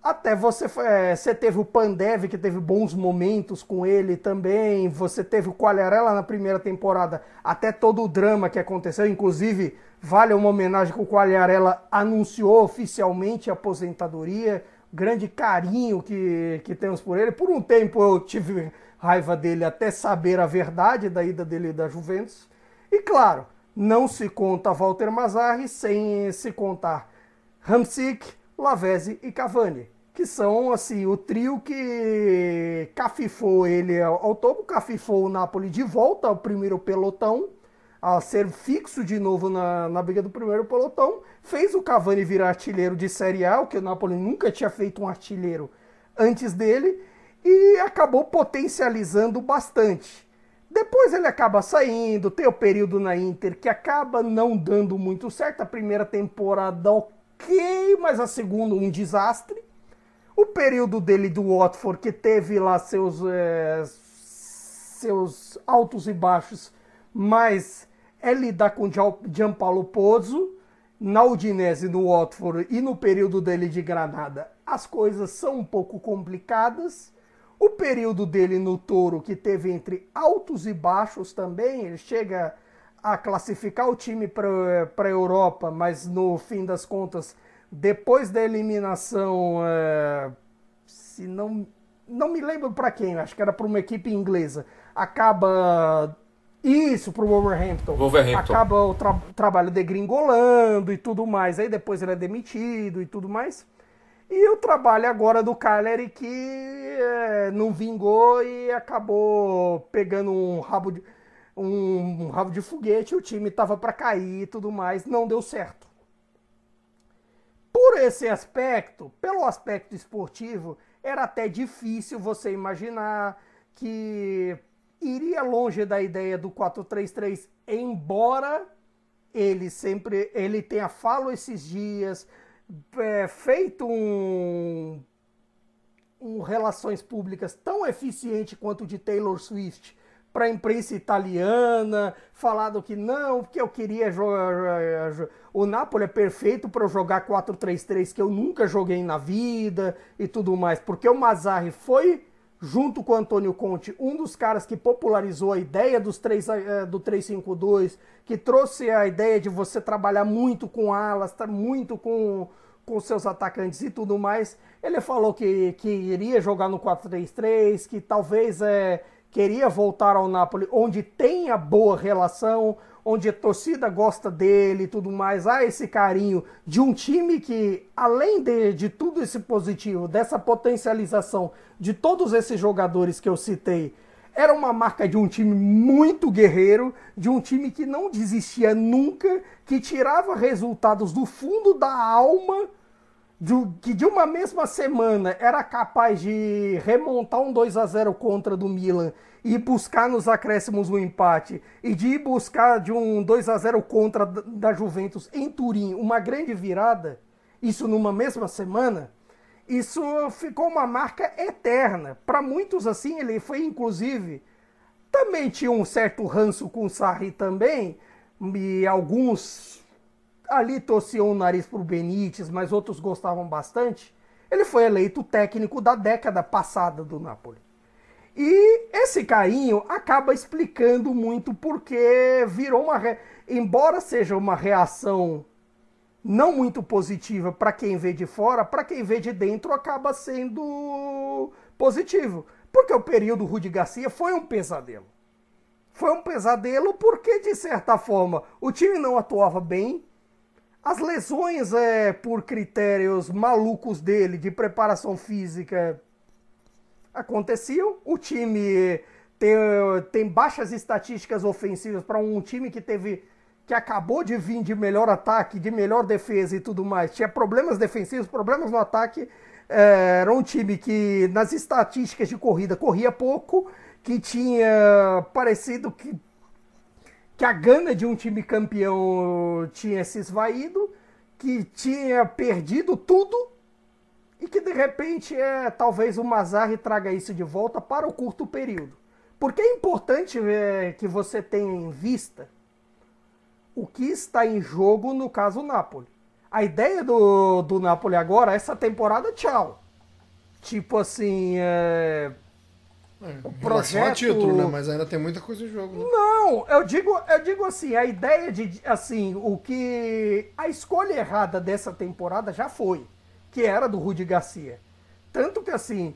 Até você, é, você teve o Pandev, que teve bons momentos com ele também. Você teve o Quagliarella na primeira temporada, até todo o drama que aconteceu. Inclusive, vale uma homenagem que o Quagliarella anunciou oficialmente a aposentadoria. Grande carinho que, que temos por ele. Por um tempo eu tive raiva dele até saber a verdade da ida dele da Juventus. E claro, não se conta Walter Mazzarri sem se contar Hamsik, Lavezzi e Cavani, que são assim o trio que cafifou ele ao topo, cafifou o Napoli de volta ao primeiro pelotão, a ser fixo de novo na, na briga do primeiro pelotão, fez o Cavani virar artilheiro de Série A, o que o Napoli nunca tinha feito um artilheiro antes dele, e acabou potencializando bastante. Depois ele acaba saindo, tem o período na Inter que acaba não dando muito certo. A primeira temporada ok, mas a segunda um desastre. O período dele do Watford, que teve lá seus é, seus altos e baixos, mas é lidar com Gianpaolo Pozzo, na Udinese, no Watford e no período dele de Granada, as coisas são um pouco complicadas. O período dele no Touro, que teve entre altos e baixos também, ele chega a classificar o time para a Europa, mas no fim das contas, depois da eliminação, é, se não, não me lembro para quem, acho que era para uma equipe inglesa, acaba isso, pro Wolverhampton. Wolverhampton. Acaba o tra trabalho degringolando e tudo mais. Aí depois ele é demitido e tudo mais. E o trabalho agora do Cagliari que é, não vingou e acabou pegando um rabo de, um, um rabo de foguete. O time tava para cair e tudo mais. Não deu certo. Por esse aspecto, pelo aspecto esportivo, era até difícil você imaginar que iria longe da ideia do 4-3-3, embora ele sempre ele tenha falado esses dias, é, feito um, um relações públicas tão eficiente quanto o de Taylor Swift para a imprensa italiana, falado que não, que eu queria jogar. O Napoli é perfeito para eu jogar 4-3-3, que eu nunca joguei na vida e tudo mais, porque o Mazzarri foi junto com Antônio Conte, um dos caras que popularizou a ideia dos 3, eh, do 352, que trouxe a ideia de você trabalhar muito com alas, muito com, com seus atacantes e tudo mais. Ele falou que, que iria jogar no 4-3-3, que talvez é, queria voltar ao Napoli, onde tenha boa relação, onde a torcida gosta dele e tudo mais, há esse carinho de um time que, além de, de tudo esse positivo, dessa potencialização de todos esses jogadores que eu citei, era uma marca de um time muito guerreiro, de um time que não desistia nunca, que tirava resultados do fundo da alma, de, que de uma mesma semana era capaz de remontar um 2 a 0 contra do Milan e buscar nos acréscimos o empate e de ir buscar de um 2 a 0 contra da Juventus em Turim uma grande virada, isso numa mesma semana, isso ficou uma marca eterna. Para muitos assim, ele foi inclusive também tinha um certo ranço com o Sarri também, e alguns ali torciam o nariz pro Benítez, mas outros gostavam bastante. Ele foi eleito técnico da década passada do Napoli. E esse carinho acaba explicando muito porque virou uma. Re... Embora seja uma reação não muito positiva para quem vê de fora, para quem vê de dentro acaba sendo positivo. Porque o período Rudi Garcia foi um pesadelo. Foi um pesadelo porque, de certa forma, o time não atuava bem. As lesões, é, por critérios malucos dele, de preparação física, aconteciam. O time tem, tem baixas estatísticas ofensivas para um time que teve que acabou de vir de melhor ataque, de melhor defesa e tudo mais. Tinha problemas defensivos, problemas no ataque. Era um time que nas estatísticas de corrida corria pouco, que tinha parecido que que a gana de um time campeão tinha se esvaído, que tinha perdido tudo e que de repente é talvez o Mazarri traga isso de volta para o curto período. Porque é importante é, que você tenha em vista o que está em jogo no caso Napoli. A ideia do, do Napoli agora, essa temporada, tchau. Tipo assim, é, é, o projeto... título, né? Mas ainda tem muita coisa em jogo. Né? Não, eu digo, eu digo assim, a ideia de, assim, o que... A escolha errada dessa temporada já foi que era do Rudy Garcia. Tanto que assim,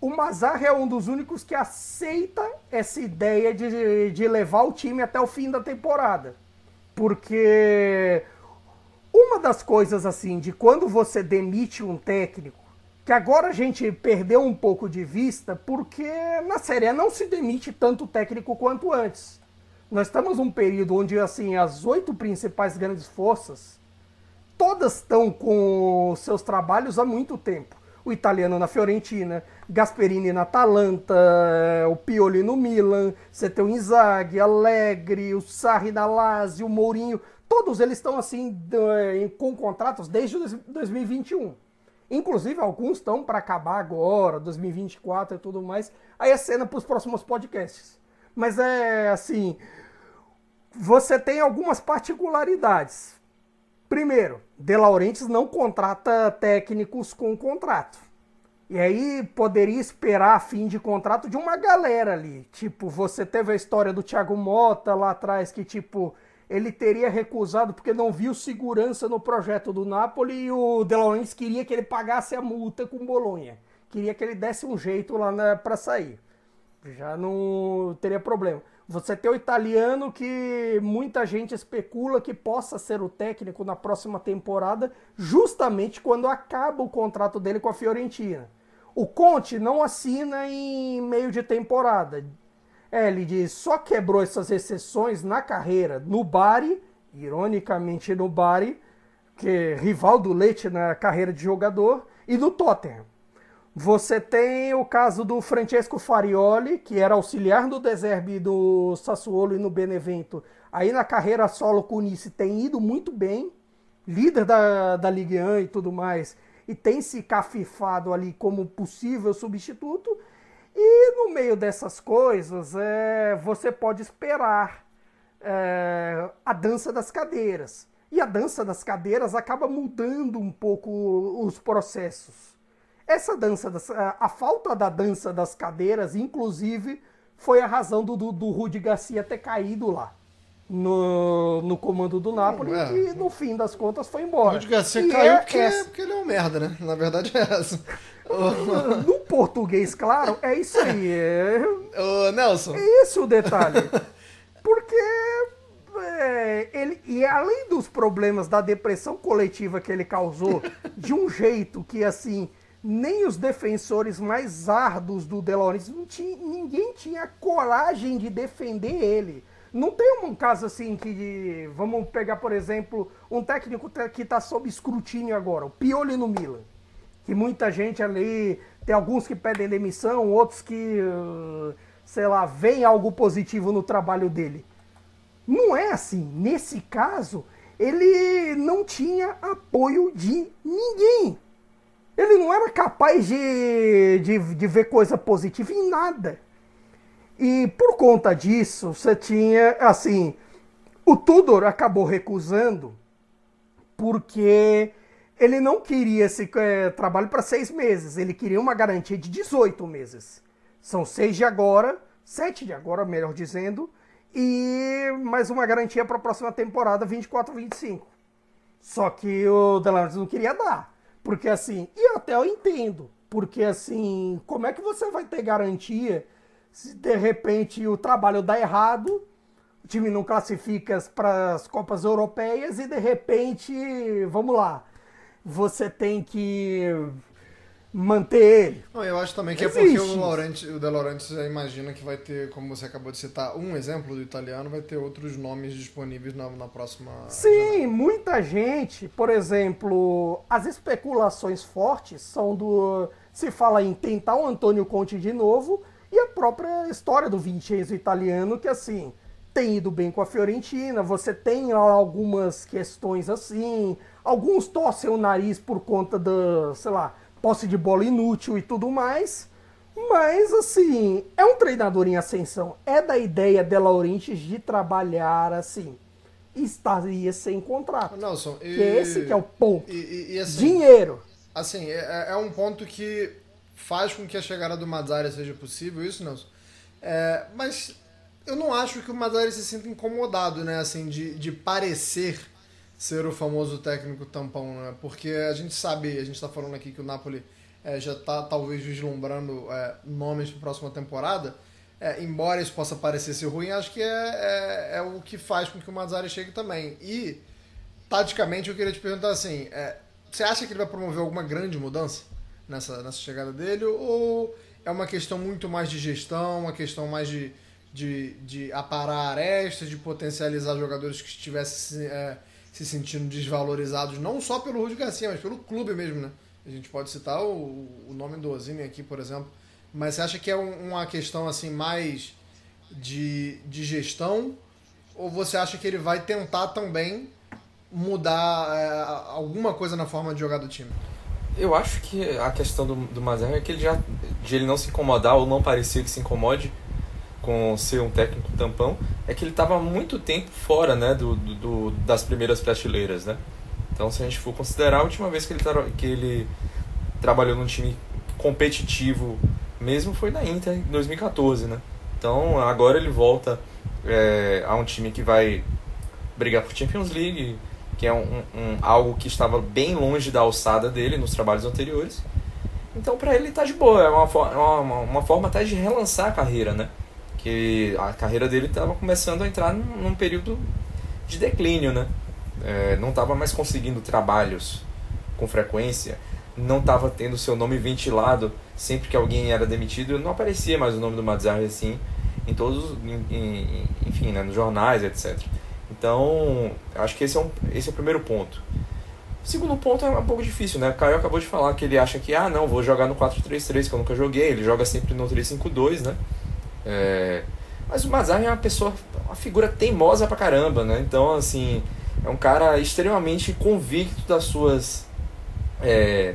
o Mazar é um dos únicos que aceita essa ideia de, de levar o time até o fim da temporada. Porque uma das coisas assim, de quando você demite um técnico, que agora a gente perdeu um pouco de vista, porque na Série não se demite tanto técnico quanto antes. Nós estamos num período onde assim as oito principais grandes forças todas estão com seus trabalhos há muito tempo. O italiano na Fiorentina, Gasperini na Atalanta, eh, o Pioli no Milan, você tem o Inzaghi, Allegri, o Sarri na Lazio, o Mourinho, todos eles estão assim com contratos desde 2021. Inclusive, alguns estão para acabar agora, 2024 e tudo mais. Aí é cena para os próximos podcasts. Mas é assim. Você tem algumas particularidades. Primeiro, De Laurentiis não contrata técnicos com contrato. E aí poderia esperar fim de contrato de uma galera ali. Tipo, você teve a história do Thiago Mota lá atrás, que tipo, ele teria recusado porque não viu segurança no projeto do Napoli e o De Laurentiis queria que ele pagasse a multa com Bolonha. Queria que ele desse um jeito lá para sair. Já não teria problema. Você tem o italiano que muita gente especula que possa ser o técnico na próxima temporada, justamente quando acaba o contrato dele com a Fiorentina. O Conte não assina em meio de temporada. É, ele diz, só quebrou essas exceções na carreira no Bari, ironicamente no Bari, que é rival do Leite na carreira de jogador, e no Tottenham. Você tem o caso do Francesco Farioli, que era auxiliar do Deserbe do Sassuolo e no Benevento. Aí na carreira solo com o Nice tem ido muito bem, líder da, da Ligue 1 e tudo mais, e tem se cafifado ali como possível substituto. E no meio dessas coisas, é, você pode esperar é, a dança das cadeiras. E a dança das cadeiras acaba mudando um pouco os processos. Essa dança, das, a falta da dança das cadeiras, inclusive, foi a razão do, do, do Rudi Garcia ter caído lá. No, no comando do Napoli é. e no fim das contas foi embora. O Rudi Garcia e caiu é porque, porque ele é um merda, né? Na verdade é essa. [laughs] no português, claro, é isso aí. É... [laughs] Ô, Nelson. É esse o detalhe. [laughs] Porque é, ele, e além dos problemas da depressão coletiva que ele causou, de um jeito que assim nem os defensores mais árduos do Delores, ninguém tinha coragem de defender ele. Não tem um caso assim que, vamos pegar, por exemplo, um técnico que está sob escrutínio agora, o Pioli no Milan. Que muita gente ali, tem alguns que pedem demissão, outros que, sei lá, veem algo positivo no trabalho dele. Não é assim. Nesse caso, ele não tinha apoio de ninguém. Ele não era capaz de, de, de ver coisa positiva em nada. E por conta disso, você tinha, assim, o Tudor acabou recusando porque ele não queria esse é, trabalho para seis meses, ele queria uma garantia de 18 meses. São seis de agora, sete de agora, melhor dizendo, e mais uma garantia para a próxima temporada, 24-25. Só que o Delantes não queria dar. Porque assim, e até eu entendo, porque assim, como é que você vai ter garantia se de repente o trabalho dá errado, o time não classifica para as Copas Europeias e de repente, vamos lá, você tem que manter ele. Não, eu acho também que Existe. é porque o, Laurenti, o De Laurentiis já imagina que vai ter, como você acabou de citar, um exemplo do italiano, vai ter outros nomes disponíveis na, na próxima. Sim, janela. muita gente. Por exemplo, as especulações fortes são do. Se fala em tentar o Antônio Conte de novo e a própria história do Vincenzo italiano, que assim. Tem ido bem com a Fiorentina, você tem algumas questões assim, alguns torcem o nariz por conta da, sei lá, posse de bola inútil e tudo mais. Mas, assim, é um treinador em ascensão. É da ideia de Laurentiis de trabalhar assim. Estaria sem contrato. Nelson, e, que é esse que é o ponto. E, e, assim, Dinheiro. Assim, é, é, um ponto que faz com que a chegada do Mazzari seja possível, isso, Nelson. É, mas eu não acho que o Mazzari se sinta incomodado, né? Assim, de, de parecer ser o famoso técnico tampão, né? Porque a gente sabe, a gente está falando aqui que o Napoli é, já está talvez vislumbrando é, nomes para a próxima temporada. É, embora isso possa parecer ser ruim, acho que é, é, é, o que faz com que o Mazzari chegue também. E, taticamente, eu queria te perguntar assim: é, você acha que ele vai promover alguma grande mudança nessa, nessa chegada dele? Ou é uma questão muito mais de gestão, uma questão mais de, de, de aparar arestas, de potencializar jogadores que estivessem é, se sentindo desvalorizados, não só pelo Rudi Garcia, mas pelo clube mesmo, né? A gente pode citar o, o nome do Ozime aqui, por exemplo. Mas você acha que é um, uma questão assim mais de, de gestão? Ou você acha que ele vai tentar também mudar é, alguma coisa na forma de jogar do time? Eu acho que a questão do, do Mazar é que ele já. de ele não se incomodar ou não parecer que se incomode com ser um técnico tampão, é que ele estava muito tempo fora né, do, do, das primeiras prateleiras. Né? Então, se a gente for considerar, a última vez que ele, que ele trabalhou num time competitivo mesmo foi na Inter em 2014. Né? Então, agora ele volta é, a um time que vai brigar por Champions League, que é um, um, algo que estava bem longe da alçada dele nos trabalhos anteriores. Então, para ele tá de boa, é uma, é uma, uma forma até de relançar a carreira, né? Que a carreira dele estava começando a entrar num, num, período de declínio, né? É, não estava mais conseguindo trabalhos com frequência, não estava tendo seu nome ventilado sempre que alguém era demitido, não aparecia mais o nome do Mazzarri assim em todos, em, em, enfim, né, nos jornais, etc. Então, acho que esse é, um, esse é o primeiro ponto. O segundo ponto é um pouco difícil, né? O Caio acabou de falar que ele acha que, ah, não, vou jogar no 4-3-3, que eu nunca joguei. Ele joga sempre no 3-5-2, né? É... Mas o Mazar é uma pessoa, uma figura teimosa pra caramba, né? Então, assim, é um cara extremamente convicto das suas. É...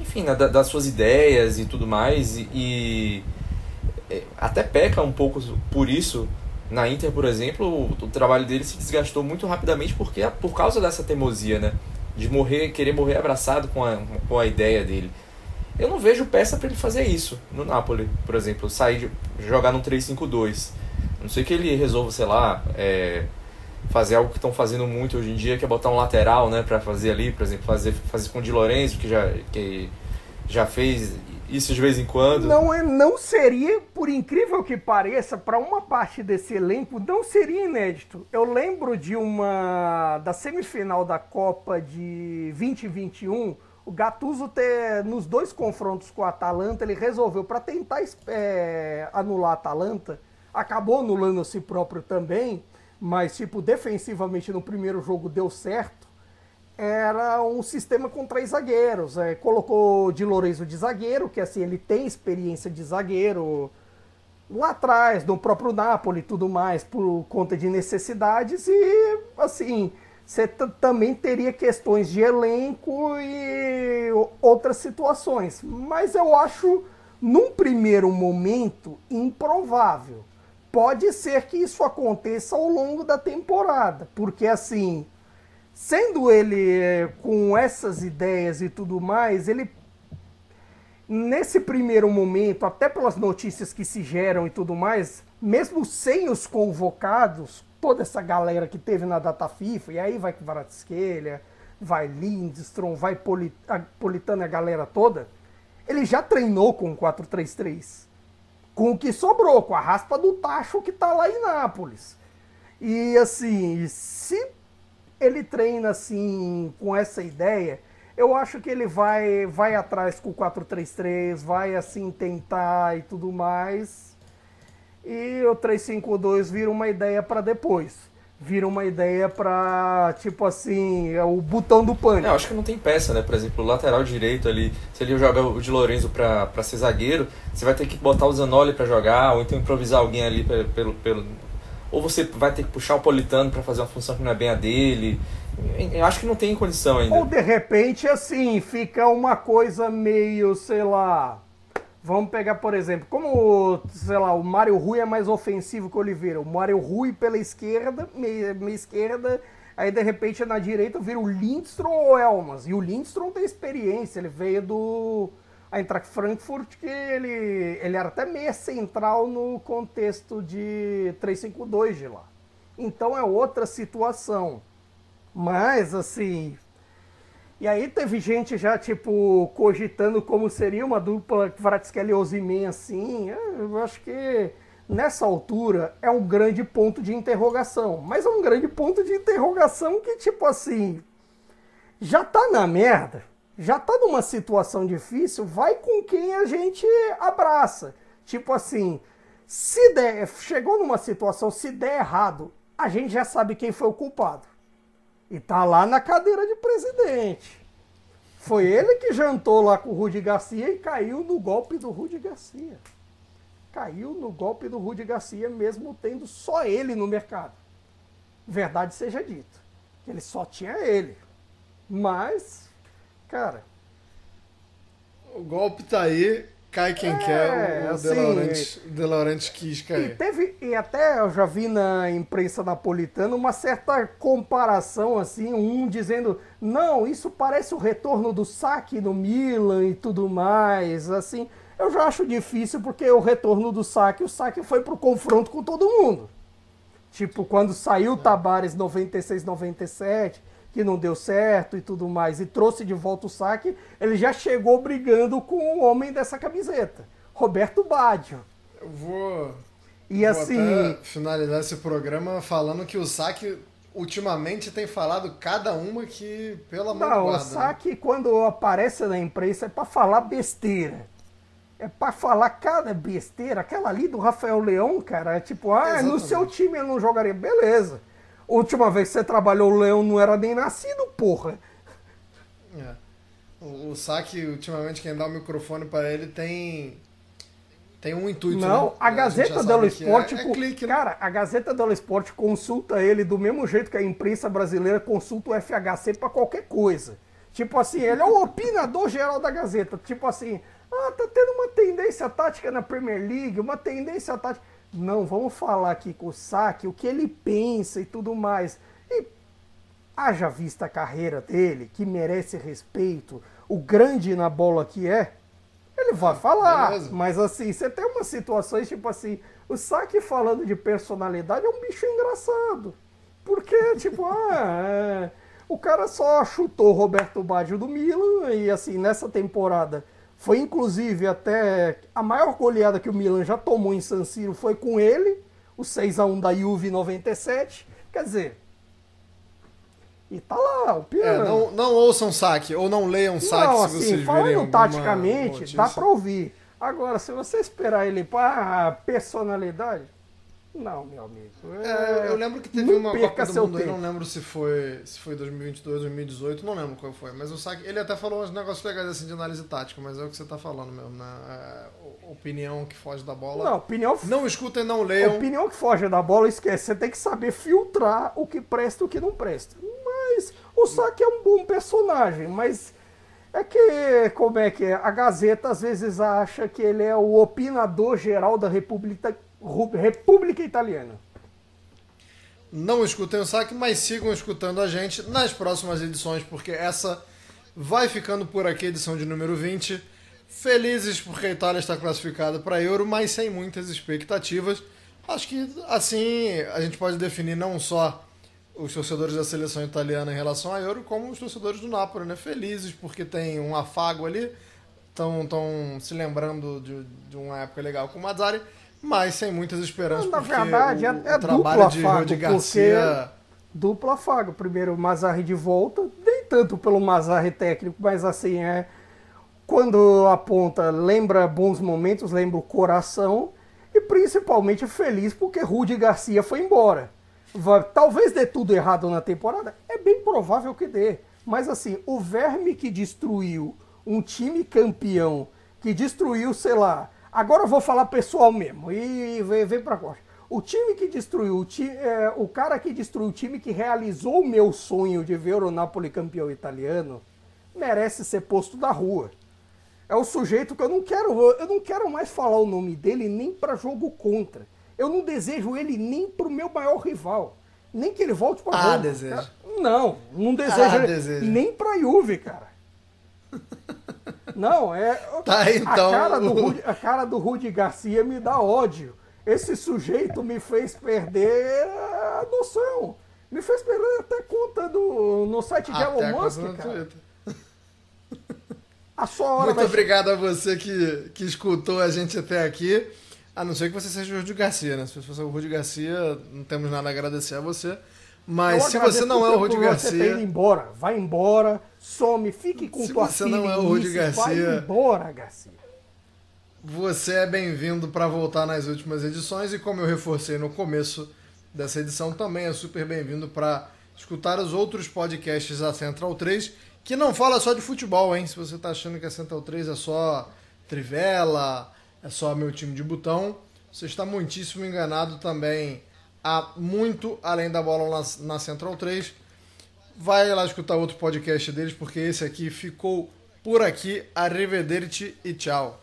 Enfim, né? das suas ideias e tudo mais. E, e é, até peca um pouco por isso na Inter, por exemplo, o, o, trabalho dele se desgastou muito rapidamente porque por causa dessa teimosia, né? De morrer, querer morrer abraçado com a, com a ideia dele. Eu não vejo peça para ele fazer isso no Napoli, por exemplo, sair de, jogar no 3-5-2. Não sei que ele resolva, sei lá, é, fazer algo que estão fazendo muito hoje em dia, que é botar um lateral, né, para fazer ali, por exemplo, fazer fazer com o Di Lorenzo, que já que já fez isso de vez em quando. Não, é, não seria, por incrível que pareça, para uma parte desse elenco, não seria inédito. Eu lembro de uma. da semifinal da Copa de 2021. O Gattuso ter, nos dois confrontos com a Atalanta, ele resolveu, para tentar é, anular a Atalanta, acabou anulando a si próprio também, mas, tipo, defensivamente no primeiro jogo deu certo era um sistema com três zagueiros. É, colocou de Lourenço de zagueiro, que assim, ele tem experiência de zagueiro lá atrás, no próprio Napoli e tudo mais, por conta de necessidades, e assim, você também teria questões de elenco e outras situações. Mas eu acho, num primeiro momento, improvável. Pode ser que isso aconteça ao longo da temporada, porque assim, sendo ele eh, com essas ideias e tudo mais, ele nesse primeiro momento, até pelas notícias que se geram e tudo mais, mesmo sem os convocados, toda essa galera que teve na data FIFA, e aí vai Kvaratskhelia, vai Lindstrom, vai Polit Politano a galera toda, ele já treinou com o 4-3-3. Com o que sobrou, com a raspa do tacho que tá lá em Nápoles. E assim, se ele treina assim com essa ideia, eu acho que ele vai vai atrás com o 4-3-3, vai assim tentar e tudo mais. E o 3-5-2 vira uma ideia para depois. Vira uma ideia para tipo assim, é o botão do pânico. É, eu acho que não tem peça, né? Por exemplo, o lateral direito ali, se ele joga o de Lorenzo para ser zagueiro, você vai ter que botar o Zanoli para jogar, ou então improvisar alguém ali pelo, pelo, ou você vai ter que puxar o Politano para fazer uma função que não é bem a dele. Eu acho que não tem condição ainda. Ou de repente, assim, fica uma coisa meio, sei lá. Vamos pegar, por exemplo, como, sei lá, o Mário Rui é mais ofensivo que o Oliveira. O Mário Rui pela esquerda, meia, esquerda, aí de repente na direita vira o Lindstrom ou Elmas. E o Lindstrom tem experiência, ele veio do a Eintracht Frankfurt, que ele, ele era até meia central no contexto de 352 de lá. Então é outra situação. Mas, assim. E aí teve gente já, tipo, cogitando como seria uma dupla Vratskelly Ozyman assim. Eu acho que nessa altura é um grande ponto de interrogação. Mas é um grande ponto de interrogação que, tipo assim. Já tá na merda já tá numa situação difícil, vai com quem a gente abraça. Tipo assim, se der, chegou numa situação, se der errado, a gente já sabe quem foi o culpado. E tá lá na cadeira de presidente. Foi ele que jantou lá com o Rudi Garcia e caiu no golpe do Rudi Garcia. Caiu no golpe do Rudi Garcia, mesmo tendo só ele no mercado. Verdade seja dita. Ele só tinha ele. Mas Cara, O golpe tá aí, cai quem É, quer, o assim, De Laurentiis, De Laurentiis quis E cair. teve, e até eu já vi na imprensa napolitana uma certa comparação, assim, um dizendo, não, isso parece o retorno do saque no Milan e tudo mais, assim. Eu já acho difícil porque o retorno do saque, o saque foi pro confronto com todo mundo. Tipo, quando saiu o Tabares 96, 97, que não deu certo e tudo mais, e trouxe de volta o saque, ele já chegou brigando com o homem dessa camiseta, Roberto Baggio. Eu vou, E vou assim, finalizar esse programa falando que o saque ultimamente tem falado cada uma que, pelo amor de não, o né? saque quando aparece na imprensa é pra falar besteira. É pra falar cada besteira. Aquela ali do Rafael Leão, cara, é tipo, ah, no Exatamente. seu time eu não jogaria. Beleza. Última vez que você trabalhou o Leão não era nem nascido, porra. É. O, o saque, ultimamente, quem dá o microfone pra ele tem. Tem um intuito. Não, né? a Gazeta dello Sport, É, é clique, né? cara, a Gazeta dello Sport consulta ele do mesmo jeito que a imprensa brasileira consulta o FHC pra qualquer coisa. Tipo assim, ele é o opinador geral da Gazeta. Tipo assim, ah, tá tendo uma tendência tática na Premier League, uma tendência tática. Não, vamos falar aqui com o Saque, o que ele pensa e tudo mais. E haja vista a carreira dele, que merece respeito, o grande na bola que é, ele vai [laughs] falar. beleza. Mas assim, você tem umas situações tipo assim, o Saque falando de personalidade é um bicho engraçado. Porque, [laughs] tipo, ah, é, o cara só chutou Roberto Baggio do Milan e assim, nessa temporada foi inclusive até a maior goleada que o Milan já tomou em San Siro foi com ele, o 6 a 1 da Juve 97. Quer dizer, e tá lá, o É, piano. não, não ouçam saque, ou não leiam saque Não, se assim, vocês falando alguma taticamente, notícia. dá pra ouvir. Agora, se você esperar ele pra personalidade, não, meu amigo. É, eu lembro que teve uma Copa do Mundo, eu tempo. não lembro se foi, se foi 2022, 2018, não lembro qual foi, mas o saque, ele até falou uns negócios legais assim de análise tática, mas é o que você tá falando mesmo, né? É, opinião que foge da bola. Não, opinião, Não escutem, não leiam. opinião que foge da bola, esquece. Você tem que saber filtrar o que presta e o que não presta. Mas o Saki é um bom personagem, mas é que, como é que é? A Gazeta às vezes acha que ele é o opinador geral da República, República Italiana. Não escutem o saque, mas sigam escutando a gente nas próximas edições, porque essa vai ficando por aqui, edição de número 20. Felizes porque a Itália está classificada para Euro, mas sem muitas expectativas. Acho que assim a gente pode definir não só os torcedores da seleção italiana em relação a Euro, como os torcedores do Napoli, né? Felizes porque tem um afago ali, estão tão se lembrando de, de uma época legal com o Mazzari, mas sem muitas esperanças, Na porque verdade, o, é- é o trabalho duplo de afago, porque- Garcia... Duplo afago. Primeiro o Mazarri de volta, nem tanto pelo Mazarri técnico, mas assim, é. Quando aponta, lembra bons momentos, lembra o coração e principalmente feliz porque Rudy Garcia foi embora. Vai- talvez dê tudo errado na temporada, é bem provável que dê. Mas assim, o verme que destruiu um time campeão, que destruiu, sei lá. Agora eu vou falar pessoal mesmo, e vem, vem pra costa. O time que destruiu, o, ti, é, o cara que destruiu o time que realizou o meu sonho de ver o Napoli campeão italiano, merece ser posto da rua. É o sujeito que eu não quero, eu não quero mais falar o nome dele nem pra jogo contra. Eu não desejo ele nem pro meu maior rival. Nem que ele volte pra Ah, Roma. desejo. Cara, Não, não desejo Ah, ele desejo. nem pra Juve, cara. [laughs] Não, é. Tá então, A cara, do a cara do Rudy Garcia me dá ódio. Esse sujeito me fez perder a noção. Me fez perder até conta do, no site de Até Elon Musk, cara. A sua hora Muito vai obrigado a você que, que escutou a gente até aqui. A não ser que você seja o Rudy Garcia, né? Se você for o Rudy Garcia, não temos nada a agradecer a você. Mas se você não é o Você ter ido Garcia, embora. Vai embora, some, fique com Se tua você filha não é o Nice, Garcia- Vai embora, Garcia. você é bem-vindo para voltar nas últimas edições. E como eu reforcei no começo dessa edição, também é super bem-vindo para escutar os outros podcasts da Central 3, que não fala só de futebol, hein? Se você tá achando que a Central 3 é só Trivela, é só meu time de botão, você está muitíssimo enganado também. Há muito além da bola na, na Central 3. Vai lá escutar outro podcast deles, porque esse aqui ficou por aqui. Arrivederci e tchau.